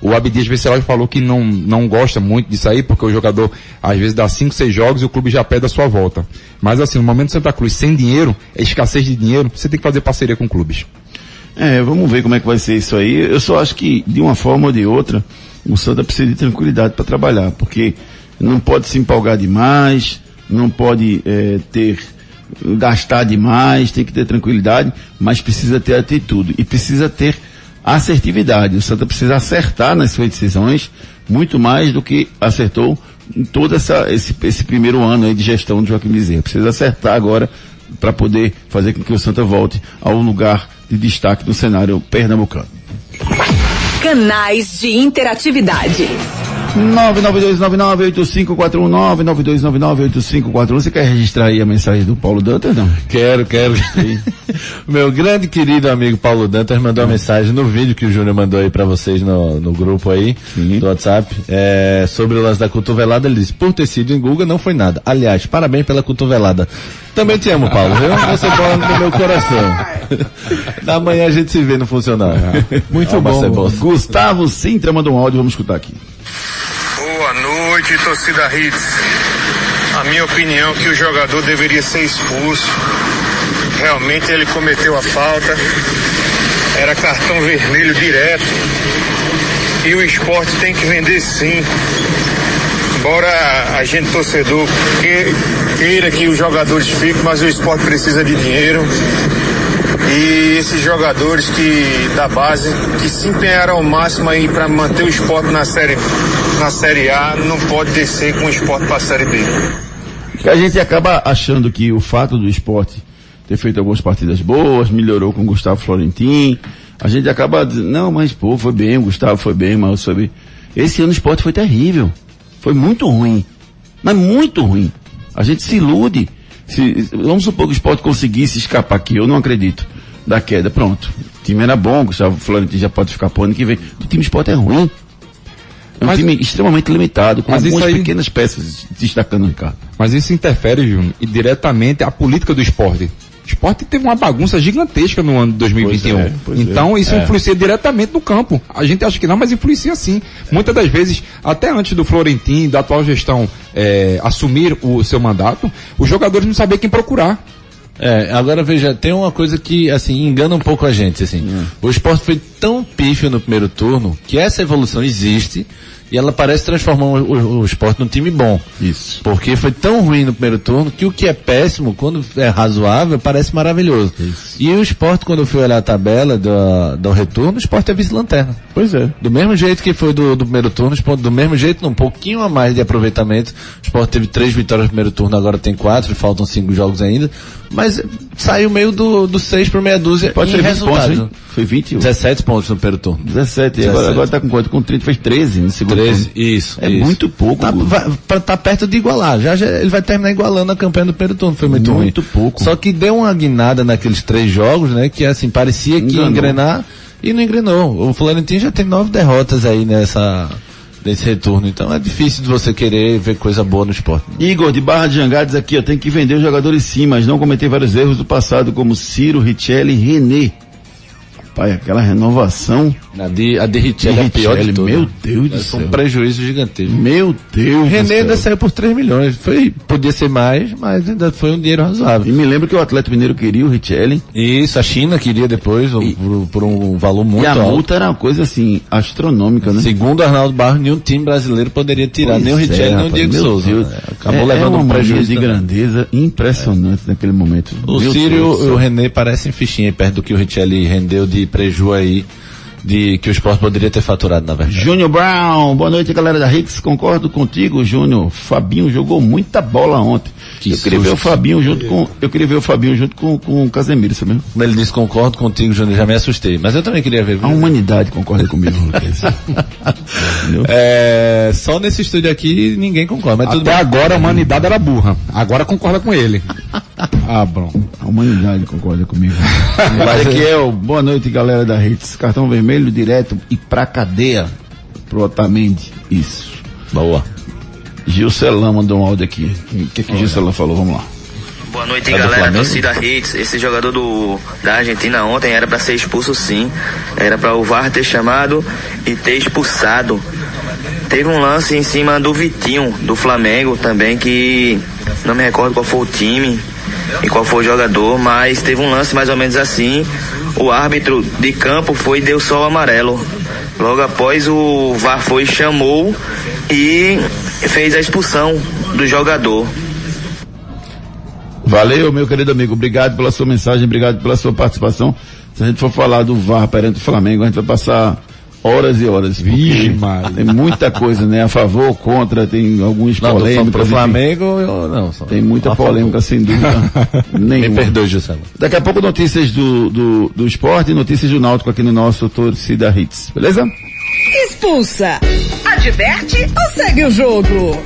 O Abdias Venceslau falou que não, não gosta muito disso aí, porque o jogador às vezes dá 5, 6 jogos e o clube já pede a sua volta. Mas assim, no momento do Santa Cruz, sem dinheiro, é escassez de dinheiro, você tem que fazer parceria com clubes. É, vamos ver como é que vai ser isso aí. Eu só acho que, de uma forma ou de outra, o Santa precisa de tranquilidade para trabalhar, porque não pode se empolgar demais, não pode é, ter gastar demais, tem que ter tranquilidade, mas precisa ter atitude e precisa ter assertividade. O Santa precisa acertar nas suas decisões muito mais do que acertou em todo essa, esse, esse primeiro ano aí de gestão de Joaquim Bezerra. Precisa acertar agora para poder fazer com que o Santa volte ao lugar de destaque no cenário pernambucano. Canais de interatividade. 992998541 992998541 Você quer registrar aí a mensagem do Paulo Dantas, não? Quero, quero. Meu grande querido amigo Paulo Dantas mandou uma mensagem no vídeo que o Júnior mandou aí pra vocês no, no grupo aí, do WhatsApp, é, sobre o lance da cotovelada. Ele disse, por ter sido em Guga não foi nada. Aliás, parabéns pela cotovelada. Também te amo, Paulo, viu? Você mora no meu coração. Da manhã a gente se vê no funcional. Muito Ah, é bom. Gustavo Sintra mandou um áudio, vamos escutar aqui. Boa noite, torcida Hits. A minha opinião é que o jogador deveria ser expulso. Realmente ele cometeu a falta. Era cartão vermelho direto. E o esporte tem que vender sim. Embora a gente torcedor que- queira que os jogadores fiquem, mas o esporte precisa de dinheiro. E esses jogadores que da base que se empenharam ao máximo aí para manter o esporte na série na série A não pode descer com o esporte para a série B. A gente acaba achando que o fato do esporte ter feito algumas partidas boas, melhorou com o Gustavo Florentin, a gente acaba dizendo, não, mas pô, foi bem, o Gustavo foi bem, mas foi bem. Esse ano o esporte foi terrível. Foi muito ruim. Mas muito ruim. A gente se ilude. Se, vamos supor que o esporte conseguisse escapar aqui, eu não acredito, da queda. Pronto. O time era bom, o Gustavo Florentin já pode ficar pro ano que vem. O time do esporte é ruim. É um Mas- time extremamente limitado, com algumas aí- pequenas peças destacando, Ricardo. Mas isso interfere, Júnior, e diretamente a política do esporte. O esporte teve uma bagunça gigantesca no ano de 2021. Pois é, pois então é. isso É. influencia diretamente no campo. A gente acha que não, mas influencia sim. Muitas das vezes, até antes do Florentim, da atual gestão, eh, assumir o seu mandato, os jogadores não sabiam quem procurar. É, agora veja, tem uma coisa que, assim, engana um pouco a gente, assim. O esporte foi tão pífio no primeiro turno que essa evolução existe e ela parece transformar o, o, o esporte num time bom. Isso. Porque foi tão ruim no primeiro turno que o que é péssimo, quando é razoável, parece maravilhoso. E o esporte, quando eu fui olhar a tabela do, do retorno, o esporte é vice-lanterna. Pois é. Do mesmo jeito que foi do, do primeiro turno, esporte, do mesmo jeito, um pouquinho a mais de aproveitamento. O esporte teve três vitórias no primeiro turno, agora tem quatro, faltam cinco jogos ainda. Mas saiu meio do, do seis para meia dúzia Pode em ser 20 resultados. pontos? Foi 20. 17 pontos no primeiro turno. 17. E agora, 17. agora tá com quanto? Com 30, fez 13 no segundo 13, turno. isso. É isso. muito pouco. Tá, vai, pra- tá perto de igualar. Já, já ele vai terminar igualando a campanha do primeiro turno. Foi muito, Muito ruim. pouco. Só que deu uma guinada naqueles três jogos, né? Que assim, parecia que ia Enganou. engrenar e não engrenou. O Florentino já tem nove derrotas aí nessa, nesse retorno. Então é difícil de você querer ver coisa boa no esporte. Igor de Barra de Jangá aqui, ó, tem que vender os jogadores sim, mas não cometer vários erros do passado, como Ciro, Richelli e René. Pai, aquela renovação. A de, a de Richelli é a pior de todas. Meu Deus do é céu. um prejuízo gigantesco. Meu Deus René ainda saiu por 3 milhões. Foi, podia ser mais, mas ainda foi um dinheiro razoável. E me lembro que o Atlético Mineiro queria o Richelli. Isso, a China queria depois, por, por um valor muito e a alto. multa era uma coisa assim, astronômica, né? Segundo Arnaldo Barros, nenhum time brasileiro poderia tirar Pois nem o Richelli, é, nem o rapaz, Diego Souza. Acabou é, levando é um prejuízo. de também. grandeza impressionante naquele momento. O Meu Círio e o René parecem fichinha perto do que o Richelli rendeu de preju aí, de que o esporte poderia ter faturado, na verdade. Júnior Brown, boa noite galera da Hicks, concordo contigo, Júnior. Fabinho jogou muita bola ontem. Que eu queria ver o. Fabinho junto com, eu queria ver o Fabinho junto com, com o Casemiro, sabe? Quando ele disse concordo contigo, Júnior, já me assustei. Mas eu também queria ver. A humanidade concorda comigo, Lucas. É, só nesse estúdio aqui ninguém concorda, mas tudo Até bem. agora a humanidade era burra. Agora concorda com ele. ah, bom. A humanidade concorda comigo. Ezequiel, boa noite galera da Hits. Cartão vermelho direto e pra cadeia. Pro Otamendi. Isso. Boa. Gilcelão mandou um áudio aqui. O que que Gilcelão falou? Vamos lá. Boa noite, É do galera. Torcida Hits. Esse jogador do, da Argentina ontem era pra ser expulso sim. Era pra o VAR ter chamado e ter expulsado. Teve um lance em cima do Vitinho, do Flamengo também, que não me recordo qual foi o time e qual foi o jogador, mas teve um lance mais ou menos assim. O árbitro de campo foi deu o amarelo. Logo após o VAR foi, chamou e fez a expulsão do jogador. Valeu, meu querido amigo. Obrigado pela sua mensagem, obrigado pela sua participação. Se a gente for falar do VAR perante o Flamengo, a gente vai passar horas e horas. Vixe. Tem muita coisa, né? A favor, contra, tem alguns Não, polêmicas. enfim. Flamengo, eu, não. Só. Tem muita A favor. polêmica, sem dúvida Me nenhuma. perdoe, Juscelino. Daqui a pouco notícias do, do, do esporte e notícias do Náutico aqui no nosso Torcida Hits, beleza? Expulsa. Adverte ou segue o jogo?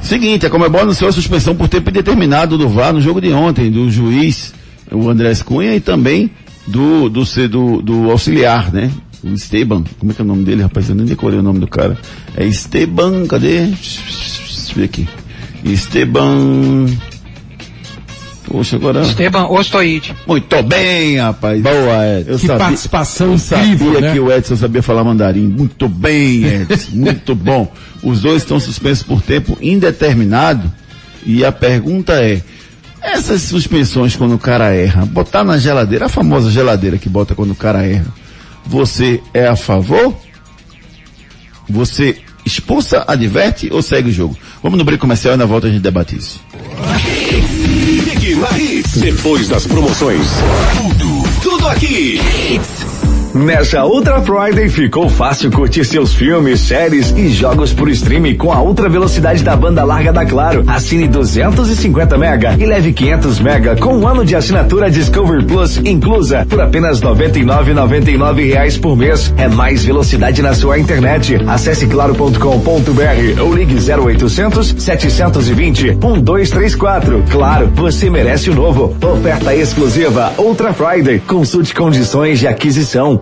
Seguinte, a Comebol anunciou a suspensão por tempo indeterminado do VAR no jogo de ontem, do juiz, o Andrés Cunha, e também do, do, do, do auxiliar, né? O Esteban, como é que é o nome dele, rapaz? Eu nem decorei o nome do cara. É Esteban, cadê? Deixa eu ver aqui. Esteban... Poxa, agora... Esteban Ostoid. Muito bem, rapaz. Boa, Edson. Eu Que sabia, participação eu sabia incrível, né? que o Edson sabia falar mandarim. Muito bem, Edson. muito bom. Os dois estão suspensos por tempo indeterminado. E a pergunta é, essas suspensões quando o cara erra, botar na geladeira, a famosa geladeira que bota quando o cara erra, você é a favor? Você Expulsa, adverte ou segue o jogo? Vamos no break comercial e na volta a gente debate isso. Depois das promoções. Tudo, tudo aqui. Nessa Ultra Friday ficou fácil curtir seus filmes, séries e jogos por streaming com a ultra velocidade da banda larga da Claro. Assine 250 mega e leve 500 mega com um ano de assinatura Discovery Plus inclusa por apenas 99,99 reais por mês. É mais velocidade na sua internet. Acesse claro.com.br ou ligue 0800 720 1234. Claro, você merece o novo. Oferta exclusiva Ultra Friday. Consulte condições de aquisição.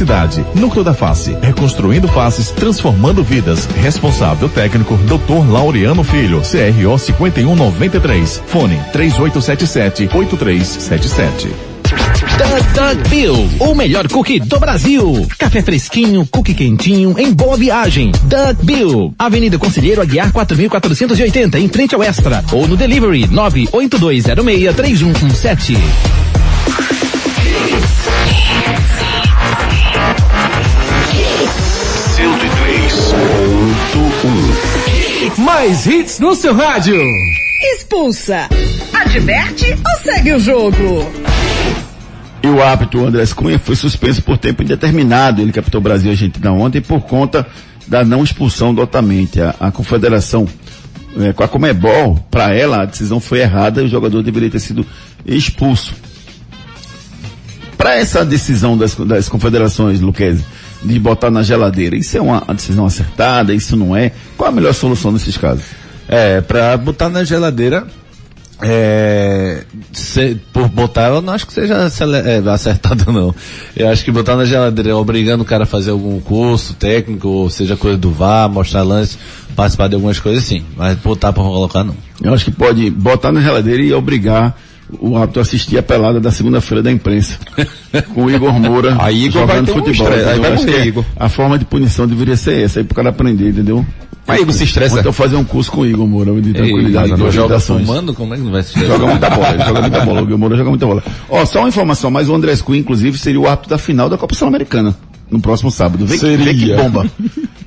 Núcleo da Face, reconstruindo faces, transformando vidas. Responsável técnico, Dr. Laureano Filho, CRO 5193. Fone 3877-8377. Doug Doug Bill, o melhor cookie do Brasil. Café fresquinho, cookie quentinho, em boa viagem. Doug Bill, Avenida Conselheiro Aguiar 4480, em frente ao Extra. Ou no delivery 982063117. Mais hits no seu rádio. Expulsa, adverte ou segue o jogo? E o árbitro André Cunha foi suspenso por tempo indeterminado. Ele captou o Brasil e Argentina ontem por conta da não expulsão do Otamendi. A, a confederação, é, com a Comebol, para ela a decisão foi errada e o jogador deveria ter sido expulso. Para essa decisão das, das confederações, Luquezzi, de botar na geladeira, isso é uma, uma decisão acertada? Isso não é? Qual a melhor solução nesses casos? É, pra botar na geladeira, é, se- por botar, eu não acho que seja sele- é, acertado não. Eu acho que botar na geladeira, obrigando o cara a fazer algum curso técnico, ou seja coisa do VAR, mostrar lance, participar de algumas coisas sim. Mas botar pra colocar não. Eu acho que pode botar na geladeira e obrigar o árbitro a assistir a pelada da segunda-feira da imprensa. com o Igor Moura Aí Igor vai jogando um futebol. estresse, aí vai morrer, Igor. A forma de punição deveria ser essa, aí pro cara aprender, entendeu? Mas Igor se estressa. Então fazer um curso com o Igor Moura de tranquilidade. Igor de joga fumando, como é que não vai se Joga muita bola, ele joga muita bola. O Igor Moura joga muita bola. Ó, só uma informação, mas o Andrés Cunha, inclusive, seria o árbitro da final da Copa Sul-Americana. No próximo sábado. Vê que, vê que Seria. bomba.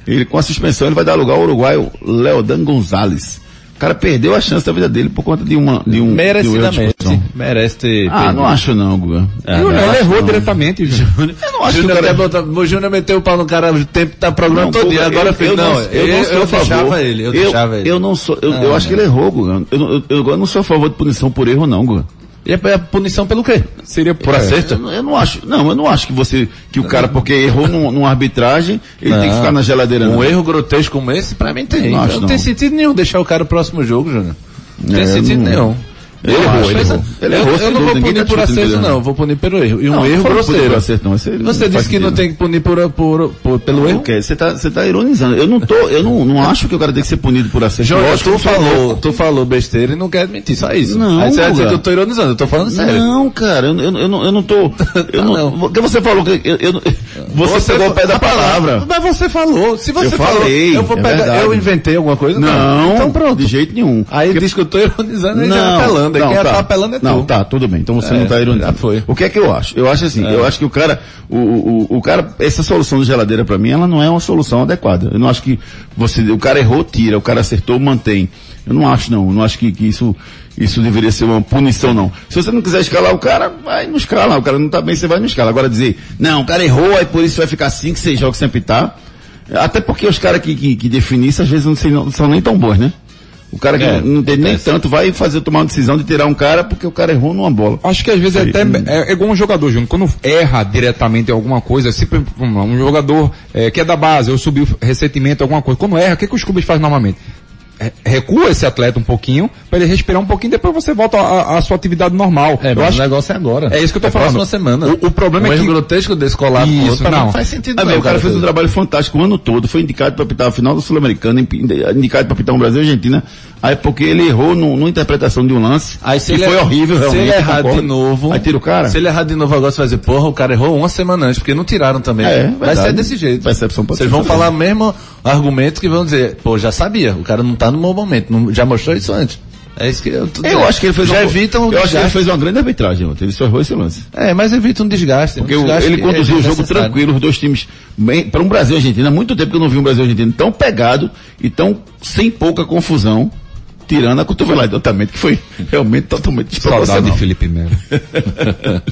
Ele, com a suspensão, ele vai dar lugar ao uruguaio Leodan Gonzalez. O cara perdeu a chance da vida dele por conta de uma, de um, de uma Merecidamente. expulsão. Merece ter. Ah, perdido. não acho não, Guga. Ah, Júnior, não, ele errou não. diretamente, Júnior. Eu não acho que o Júnior cara... botou- o Júnior meteu o pau no cara o tempo da programa Não, todo dia. Agora eu- fez, eu não, eu eu, não sou a favor. deixava ele, eu, deixava ele. Eu não sou, eu, Ah, eu acho que ele errou, Guga. Eu, não- eu, eu, eu não sou a favor de punição por erro, não, Guga. E é é punição pelo quê? Seria Por é, acerto? Eu, não- eu não acho, não, eu não acho que você, que o cara, porque errou num- numa arbitragem, ele tem que Não. ficar na geladeira, Um não. erro grotesco como esse, pra mim tem. Não acho, não, não. tem sentido nenhum deixar o cara o próximo jogo, Júnior. Não tem É, sentido não- nenhum. Ele Eu ele errou. Ele eu, errou, eu sem não vou punir tá por acerto, ele, não. Vou punir pelo erro. E um Não, erro grosseiro. acerto, não. Esse Você disse que não tem que punir por, por, por- pelo erro? Você tá, você tá ironizando. Eu não tô, eu não, não acho que o cara tem que ser punido por acerto. Lógico tu eu falou, tu falou besteira e não quer admitir, só isso. Não, Aí você vai dizer que eu tô ironizando, eu tô falando sério. Não, cara, eu, eu, eu não, eu não tô. Eu não, Porque você falou que eu, eu não- você, pegou o pé da palavra. Mas você falou. Se você Eu falou, falei, eu vou é pegar, verdade. eu inventei alguma coisa? Não, Então pronto. de jeito nenhum. Aí diz que eu tô ironizando e já apelando. não, Quem tá. tá apelando é tu. Não, tá, tudo bem. Então você É, não tá ironizando. foi. O que é que eu acho? Eu acho assim, É. eu acho que o cara, o, o, o cara, essa solução de geladeira pra mim, ela não é uma solução adequada. Eu não acho que você, o cara errou, tira, o cara acertou, mantém. Eu não acho não, eu não acho que, que isso, isso deveria ser uma punição não. Se você não quiser escalar o cara, vai no escala, o cara não tá bem, você vai no escala. Agora dizer, não, o cara errou, aí por isso vai ficar cinco, seis jogos sem apitar. Até porque os caras que, que, que definem isso às vezes não, sei- não são nem tão bons, né? O cara que É, não entende nem tanto vai fazer tomar uma decisão de tirar um cara porque o cara errou numa bola. Acho que às vezes é Aí, até hum. é, é igual um jogador, Júnior. Quando erra diretamente em alguma coisa, se, vamos lá, um jogador é, que é da base, ou subiu recentemente alguma coisa, quando erra, o que, que os clubes fazem normalmente? É, recua esse atleta um pouquinho, para ele respirar um pouquinho, depois você volta à, sua atividade normal. É, mas o negócio é agora. É isso que eu tô É falando. próxima semana. O, o problema um é que... grotesco desse colar com o Isso, outro, não. não faz sentido Ah, não, o cara fez um trabalho fantástico o ano todo, foi indicado para apitar a final da Sul-Americana, indicado para apitar um Brasil e Argentina, aí porque ele errou no, numa interpretação de um lance, Aí se e ele foi er- horrível Se realmente. ele errar concordo. de novo. Aí tira o cara? Se ele errar de novo agora, você vai dizer, porra, o cara errou uma semana antes, porque não tiraram também. É, vai ser desse jeito. Percepção Vocês vão falar mesmo argumento que vão dizer, pô, já sabia, o cara não tá no bom momento, não- já mostrou isso antes. É isso que eu tô Eu acho que ele fez já uma, evitam o eu acho que ele desgaste. fez uma grande arbitragem ontem, ele só errou esse lance. É, mas evita um desgaste. Porque um desgaste ele conduziu é o jogo tranquilo, os dois times bem, para um Brasil e Argentina, há muito tempo que eu não vi um Brasil e Argentina tão pegado e tão sem pouca confusão, tirando a cotovelada totalmente, que foi realmente totalmente desproporcional. de Felipe Melo.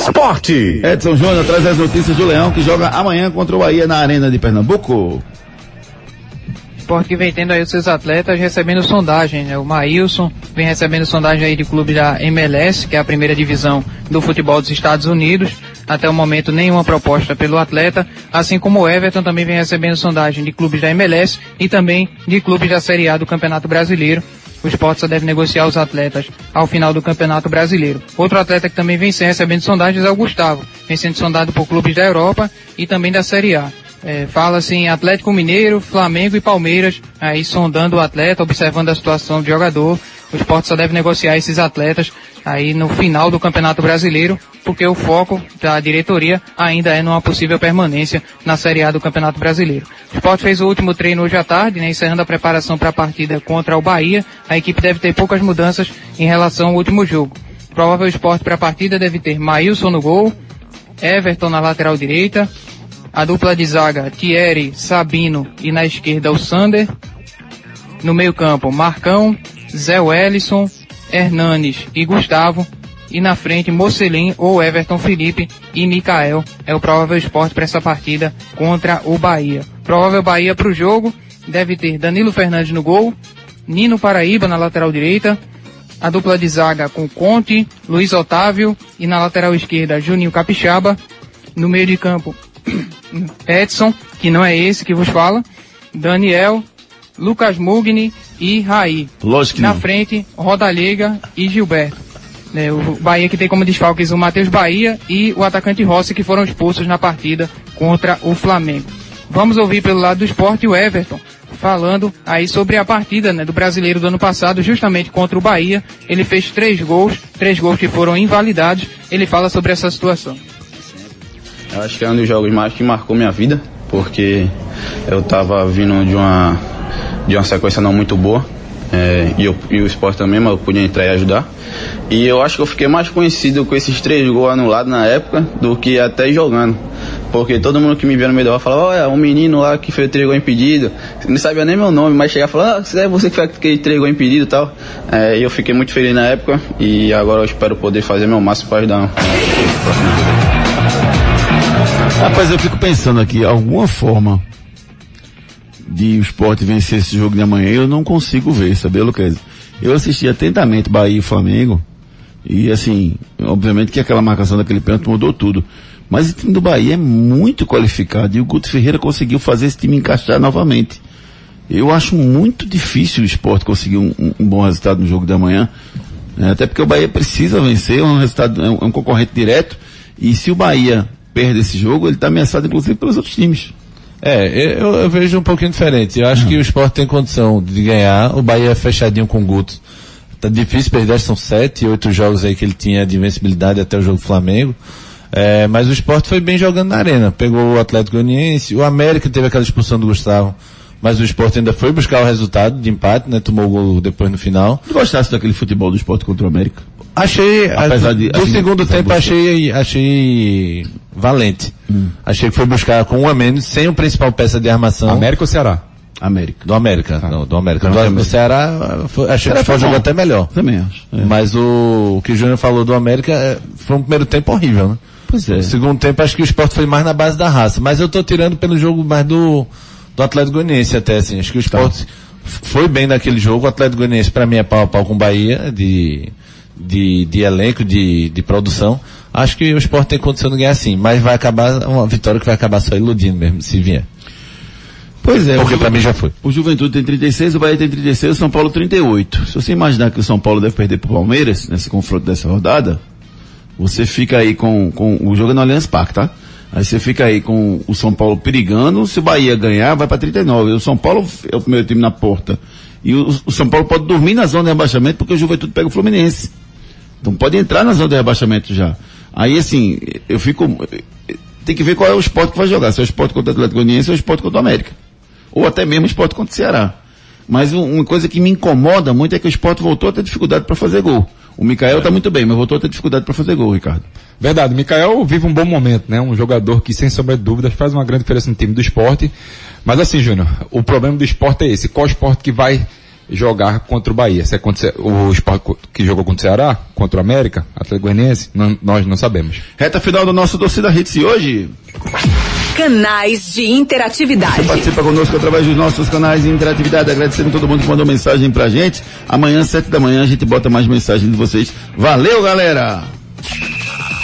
Esporte. Edson Júnior traz as notícias do Leão que joga amanhã contra o Bahia na Arena de Pernambuco. Esporte que vem tendo aí os seus atletas recebendo sondagem, né? O Maílson vem recebendo sondagem aí de clube da MLS, que é a primeira divisão do futebol dos Estados Unidos. Até o momento nenhuma proposta pelo atleta, assim como o Everton também vem recebendo sondagem de clubes da MLS e também de clubes da Série A do Campeonato Brasileiro. O esporte só deve negociar os atletas ao final do Campeonato Brasileiro. Outro atleta que também vem recebendo sondagens é o Gustavo. Vem sendo sondado por clubes da Europa e também da Série A. É, Fala-se em Atlético Mineiro, Flamengo e Palmeiras, aí sondando o atleta, observando a situação do jogador. O esporte só deve negociar esses atletas aí no final do Campeonato Brasileiro, porque o foco da diretoria ainda é numa possível permanência na Série A do Campeonato Brasileiro. O esporte fez o último treino hoje à tarde, né, encerrando a preparação para a partida contra o Bahia. A equipe deve ter poucas mudanças em relação ao último jogo. Provável esporte para a partida deve ter Maílson no gol, Everton na lateral direita, a dupla de zaga Thierry, Sabino e na esquerda o Sander. No meio campo, Marcão, Zé Wellison, Hernanes e Gustavo. E na frente, Mocelin ou Everton Felipe e Mikael. É o provável esporte para essa partida contra o Bahia. Provável Bahia para o jogo. Deve ter Danilo Fernandes no gol, Nino Paraíba na lateral direita, a dupla de zaga com Conte, Luiz Otávio e na lateral esquerda Juninho Capixaba. No meio de campo, Edson, que não é esse que vos fala, Daniel, Lucas Mugni e Raí. Lógico que Na não. frente, Rodalega e Gilberto. É, o Bahia que tem como desfalques o Matheus Bahia e o atacante Rossi que foram expulsos na partida contra o Flamengo. Vamos ouvir pelo lado do esporte o Everton falando aí sobre a partida né, do brasileiro do ano passado, justamente contra o Bahia. Ele fez três gols, três gols que foram invalidados. Ele fala sobre essa situação. Eu acho que é um dos jogos mais que marcou minha vida, porque eu tava vindo de uma, de uma sequência não muito boa, é, e, eu, e o esporte também, mas eu podia entrar e ajudar. E eu acho que eu fiquei mais conhecido com esses três gols anulados na época do que até jogando. Porque todo mundo que me via no meio da rua falava, olha, um menino lá que fez três gols impedido. Não sabia nem meu nome, mas chegava e falava, ah, é você que fez três gols impedido e tal. É, e eu fiquei muito feliz na época e agora eu espero poder fazer meu máximo para ajudar. Rapaz, eu fico pensando aqui, alguma forma de o esporte vencer esse jogo de amanhã, eu não consigo ver, sabe, Lucas? Eu assisti atentamente Bahia e Flamengo, e assim, obviamente que aquela marcação daquele pênalti mudou tudo. Mas o time do Bahia é muito qualificado e o Guto Ferreira conseguiu fazer esse time encaixar novamente. Eu acho muito difícil o esporte conseguir um, um- bom resultado no jogo de amanhã. né? Até porque o Bahia precisa vencer, é um resultado, é um, é um concorrente direto. E se o Bahia perde esse jogo, ele está ameaçado inclusive pelos outros times. É, eu, eu vejo um pouquinho diferente. Eu acho que o esporte tem condição de ganhar. O Bahia é fechadinho com o Guto. Tá difícil perder, são sete, oito jogos aí que ele tinha de invencibilidade até o jogo do Flamengo. É, mas o esporte foi bem jogando na arena. Pegou o Atlético Goianiense, o América teve aquela expulsão do Gustavo. Mas o esporte ainda foi buscar o resultado de empate, né? Tomou o gol depois no final. Tu gostasse daquele futebol do esporte contra o América? Achei, Apesar de- do assim, segundo tempo achei, achei valente. Hum. Achei que foi buscar com um a menos, sem o principal peça de armação. América ou Ceará? América. Do América, não, do América. Não, Do, do Ceará, foi, achei que Ceará o foi Sport jogou até melhor. Também acho. é. Mas o, o que o Júnior falou do América é, foi um primeiro tempo horrível, né? Pois é. No segundo tempo acho que o esporte foi mais na base da raça. Mas eu tô tirando pelo jogo mais do, do Atlético Goianiense até assim. Acho que o esporte foi bem naquele jogo. O Atlético Goianiense pra mim é pau a pau com o Bahia de, de, de elenco, de, de produção. Acho que o esporte tem condição de ganhar sim. Mas vai acabar, uma vitória que vai acabar só iludindo mesmo, se vier. Pois é. Porque o pra mim já foi. O Juventude tem 36, o Bahia tem 36, o São Paulo 38. Se você imaginar que o São Paulo deve perder pro Palmeiras, nesse confronto dessa rodada, você fica aí com, com o jogo no Allianz Parque, tá? Aí você fica aí com o São Paulo perigando, se o Bahia ganhar, vai pra 39. O São Paulo é o primeiro time na porta. E o, o São Paulo pode dormir na zona de rebaixamento porque o Juventude pega o Fluminense. Então pode entrar na zona de rebaixamento já. Aí assim, eu fico. Tem que ver qual é o esporte que vai jogar. Se é o esporte contra o Atlético Goianiense ou o esporte contra o América. Ou até mesmo o esporte contra o Ceará. Mas um- uma coisa que me incomoda muito é que o esporte voltou a ter dificuldade para fazer gol. O Mikael tá muito bem, mas voltou a ter dificuldade para fazer gol, Ricardo. Verdade, Mikael vive um bom momento, né? Um jogador que, sem sombra de dúvidas, faz uma grande diferença no time do esporte. Mas assim, Júnior, o problema do esporte é esse. Qual esporte que vai jogar contra o Bahia? Se é contra o esporte que jogou contra o Ceará, contra o América, Atlético Goianiense, nós não sabemos. Reta final do nosso Torcida Hits e hoje. Canais de interatividade. Você participa conosco através dos nossos canais de interatividade. Agradecendo todo mundo que mandou mensagem pra gente. Amanhã, sete da manhã, a gente bota mais mensagens de vocês. Valeu, galera!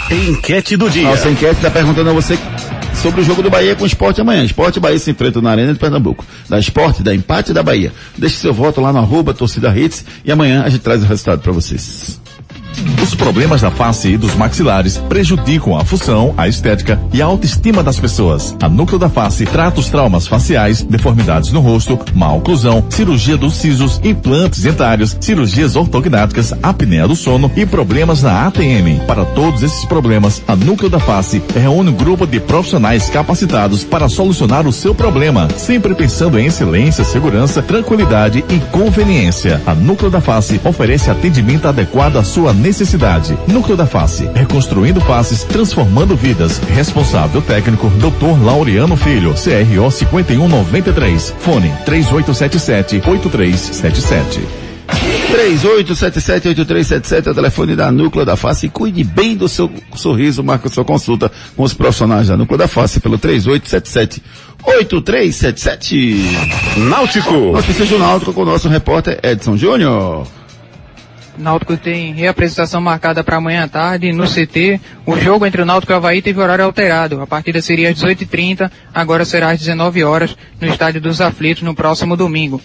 Enquete do dia. Nossa enquete está perguntando a você sobre o jogo do Bahia com o Esporte amanhã. Esporte Bahia se enfrentam na Arena de Pernambuco. Da Esporte, da Empate da Bahia. Deixe seu voto lá no arroba torcida hits e amanhã a gente traz o resultado para vocês. Os problemas da face e dos maxilares prejudicam a função, a estética e a autoestima das pessoas. A Núcleo da Face trata os traumas faciais, deformidades no rosto, má oclusão, cirurgia dos sisos, implantes dentários, cirurgias ortognáticas, apneia do sono e problemas na ATM. Para todos esses problemas, a Núcleo da Face reúne um grupo de profissionais capacitados para solucionar o seu problema, sempre pensando em excelência, segurança, tranquilidade e conveniência. A Núcleo da Face oferece atendimento adequado à sua necessidade. Núcleo da Face, reconstruindo faces, transformando vidas. Responsável técnico, Dr. Laureano Filho, CRO 5193. Fone 3877-8377. 38778377 é o telefone da Núcleo da Face. Cuide bem do seu sorriso, marca sua consulta com os profissionais da Núcleo da Face pelo 3877 8377. Náutico. Notícias do Náutico com o nosso repórter Edson Júnior. Náutico tem reapresentação marcada para amanhã à tarde no CT. O jogo entre o Náutico e o Havaí teve horário alterado. A partida seria às 18h30, agora será às 19 horas no Estádio dos Aflitos no próximo domingo.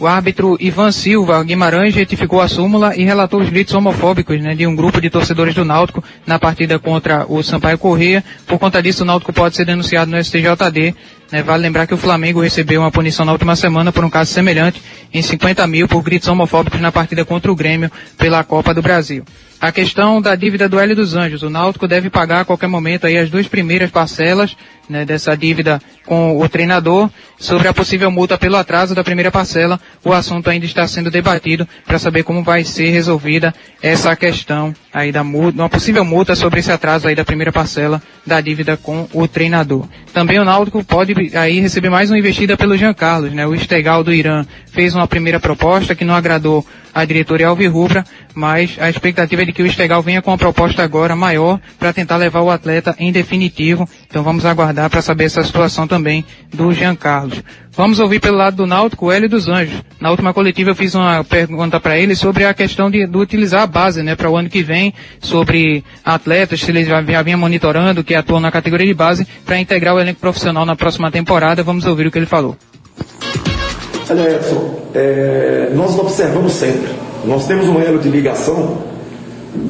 O árbitro Ivan Silva Guimarães retificou a súmula e relatou os gritos homofóbicos né, de um grupo de torcedores do Náutico na partida contra o Sampaio Corrêa. Por conta disso, o Náutico pode ser denunciado no STJD. né. Vale lembrar que o Flamengo recebeu uma punição na última semana por um caso semelhante em 50 mil por gritos homofóbicos na partida contra o Grêmio pela Copa do Brasil. A questão da dívida do Hélio dos Anjos. O Náutico deve pagar a qualquer momento aí as duas primeiras parcelas né, dessa dívida com o treinador. Sobre a possível multa pelo atraso da primeira parcela, o assunto ainda está sendo debatido para saber como vai ser resolvida essa questão aí da multa, uma possível multa sobre esse atraso aí da primeira parcela da dívida com o treinador. Também o Náutico pode aí receber mais uma investida pelo Jean Carlos, né? O Estegal do Irã fez uma primeira proposta que não agradou a diretoria Alvirrubra, mas a expectativa é de que o Estegal venha com uma proposta agora maior para tentar levar o atleta em definitivo. Então vamos aguardar para saber essa situação também do Jean Carlos. Vamos ouvir pelo lado do Náutico Hélio dos Anjos. Na última coletiva eu fiz uma pergunta para ele sobre a questão de, de utilizar a base, né, para o ano que vem, sobre atletas, se eles já, já vinham monitorando, que atuam na categoria de base, para integrar o elenco profissional na próxima temporada. Vamos ouvir o que ele falou. Olha, Edson, é, nós observamos sempre. Nós temos um elo de ligação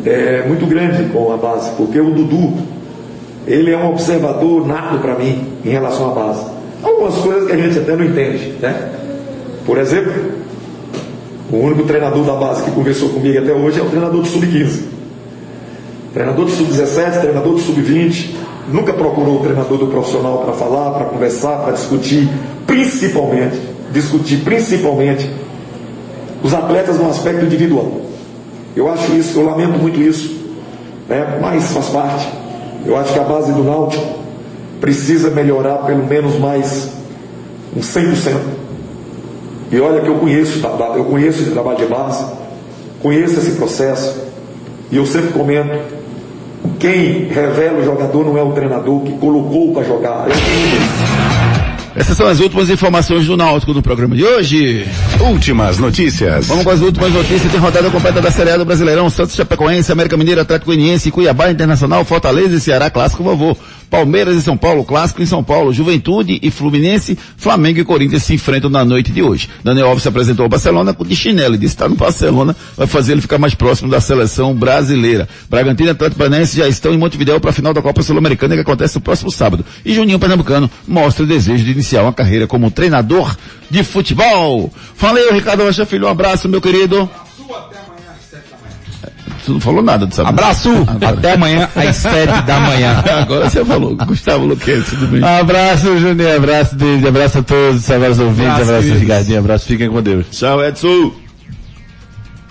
é, muito grande com a base, porque o Dudu, ele é um observador nato para mim em relação à base. Algumas coisas que a gente até não entende, né? Por exemplo, o único treinador da base que conversou comigo até hoje é o treinador do Sub-15. Treinador do Sub-17, treinador do Sub-20, nunca procurou o treinador do profissional para falar, para conversar, para discutir, principalmente, discutir principalmente os atletas no aspecto individual. Eu acho isso, eu lamento muito isso, né? mas faz parte. Eu acho que a base do Náutico precisa melhorar pelo menos mais uns 100%. E olha que eu conheço, eu conheço esse trabalho de base, conheço esse processo, e eu sempre comento, quem revela o jogador não é o treinador que colocou para jogar, é o Essas são as últimas informações do Náutico do programa de hoje. Últimas notícias. Vamos com as últimas notícias. Tem rodada completa da Série A do Brasileirão. Santos Chapecoense, América Mineiro, Atlético Goianiense, Cuiabá Internacional, Fortaleza e Ceará Clássico Vovô. Palmeiras e São Paulo, clássico em São Paulo, Juventude e Fluminense, Flamengo e Corinthians se enfrentam na noite de hoje. Daniel Alves se apresentou ao Barcelona de chinelo e disse que está no Barcelona, vai fazer ele ficar mais próximo da seleção brasileira. Bragantino e Atlético Paranaense já estão em Montevideo para a final da Copa Sul-Americana que acontece no próximo sábado. E Juninho Pernambucano mostra o desejo de iniciar uma carreira como treinador de futebol. Valeu, Ricardo Rocha Filho, um abraço, meu querido. Tu não falou nada do sábado. Abraço! Até amanhã às sete da manhã. Agora você falou. Gustavo Luquete, tudo bem? Abraço, Juninho, abraço, David, abraço a todos, abraço ouvintes, Abraço, abraço. Ricardinho, abraço, fiquem com Deus. Tchau, Edson.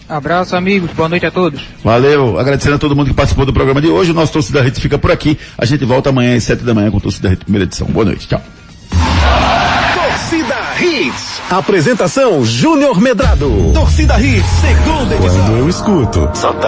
Abraço, amigos. Boa noite a todos. Valeu, agradecendo a todo mundo que participou do programa de hoje. O nosso Torcida Hits fica por aqui. A gente volta amanhã às sete da manhã com o Torcida Hits primeira edição. Boa noite, tchau. Torcida Hits. Apresentação Júnior Medrado. Torcida Hits, segunda edição. Quando eu escuto. Só tá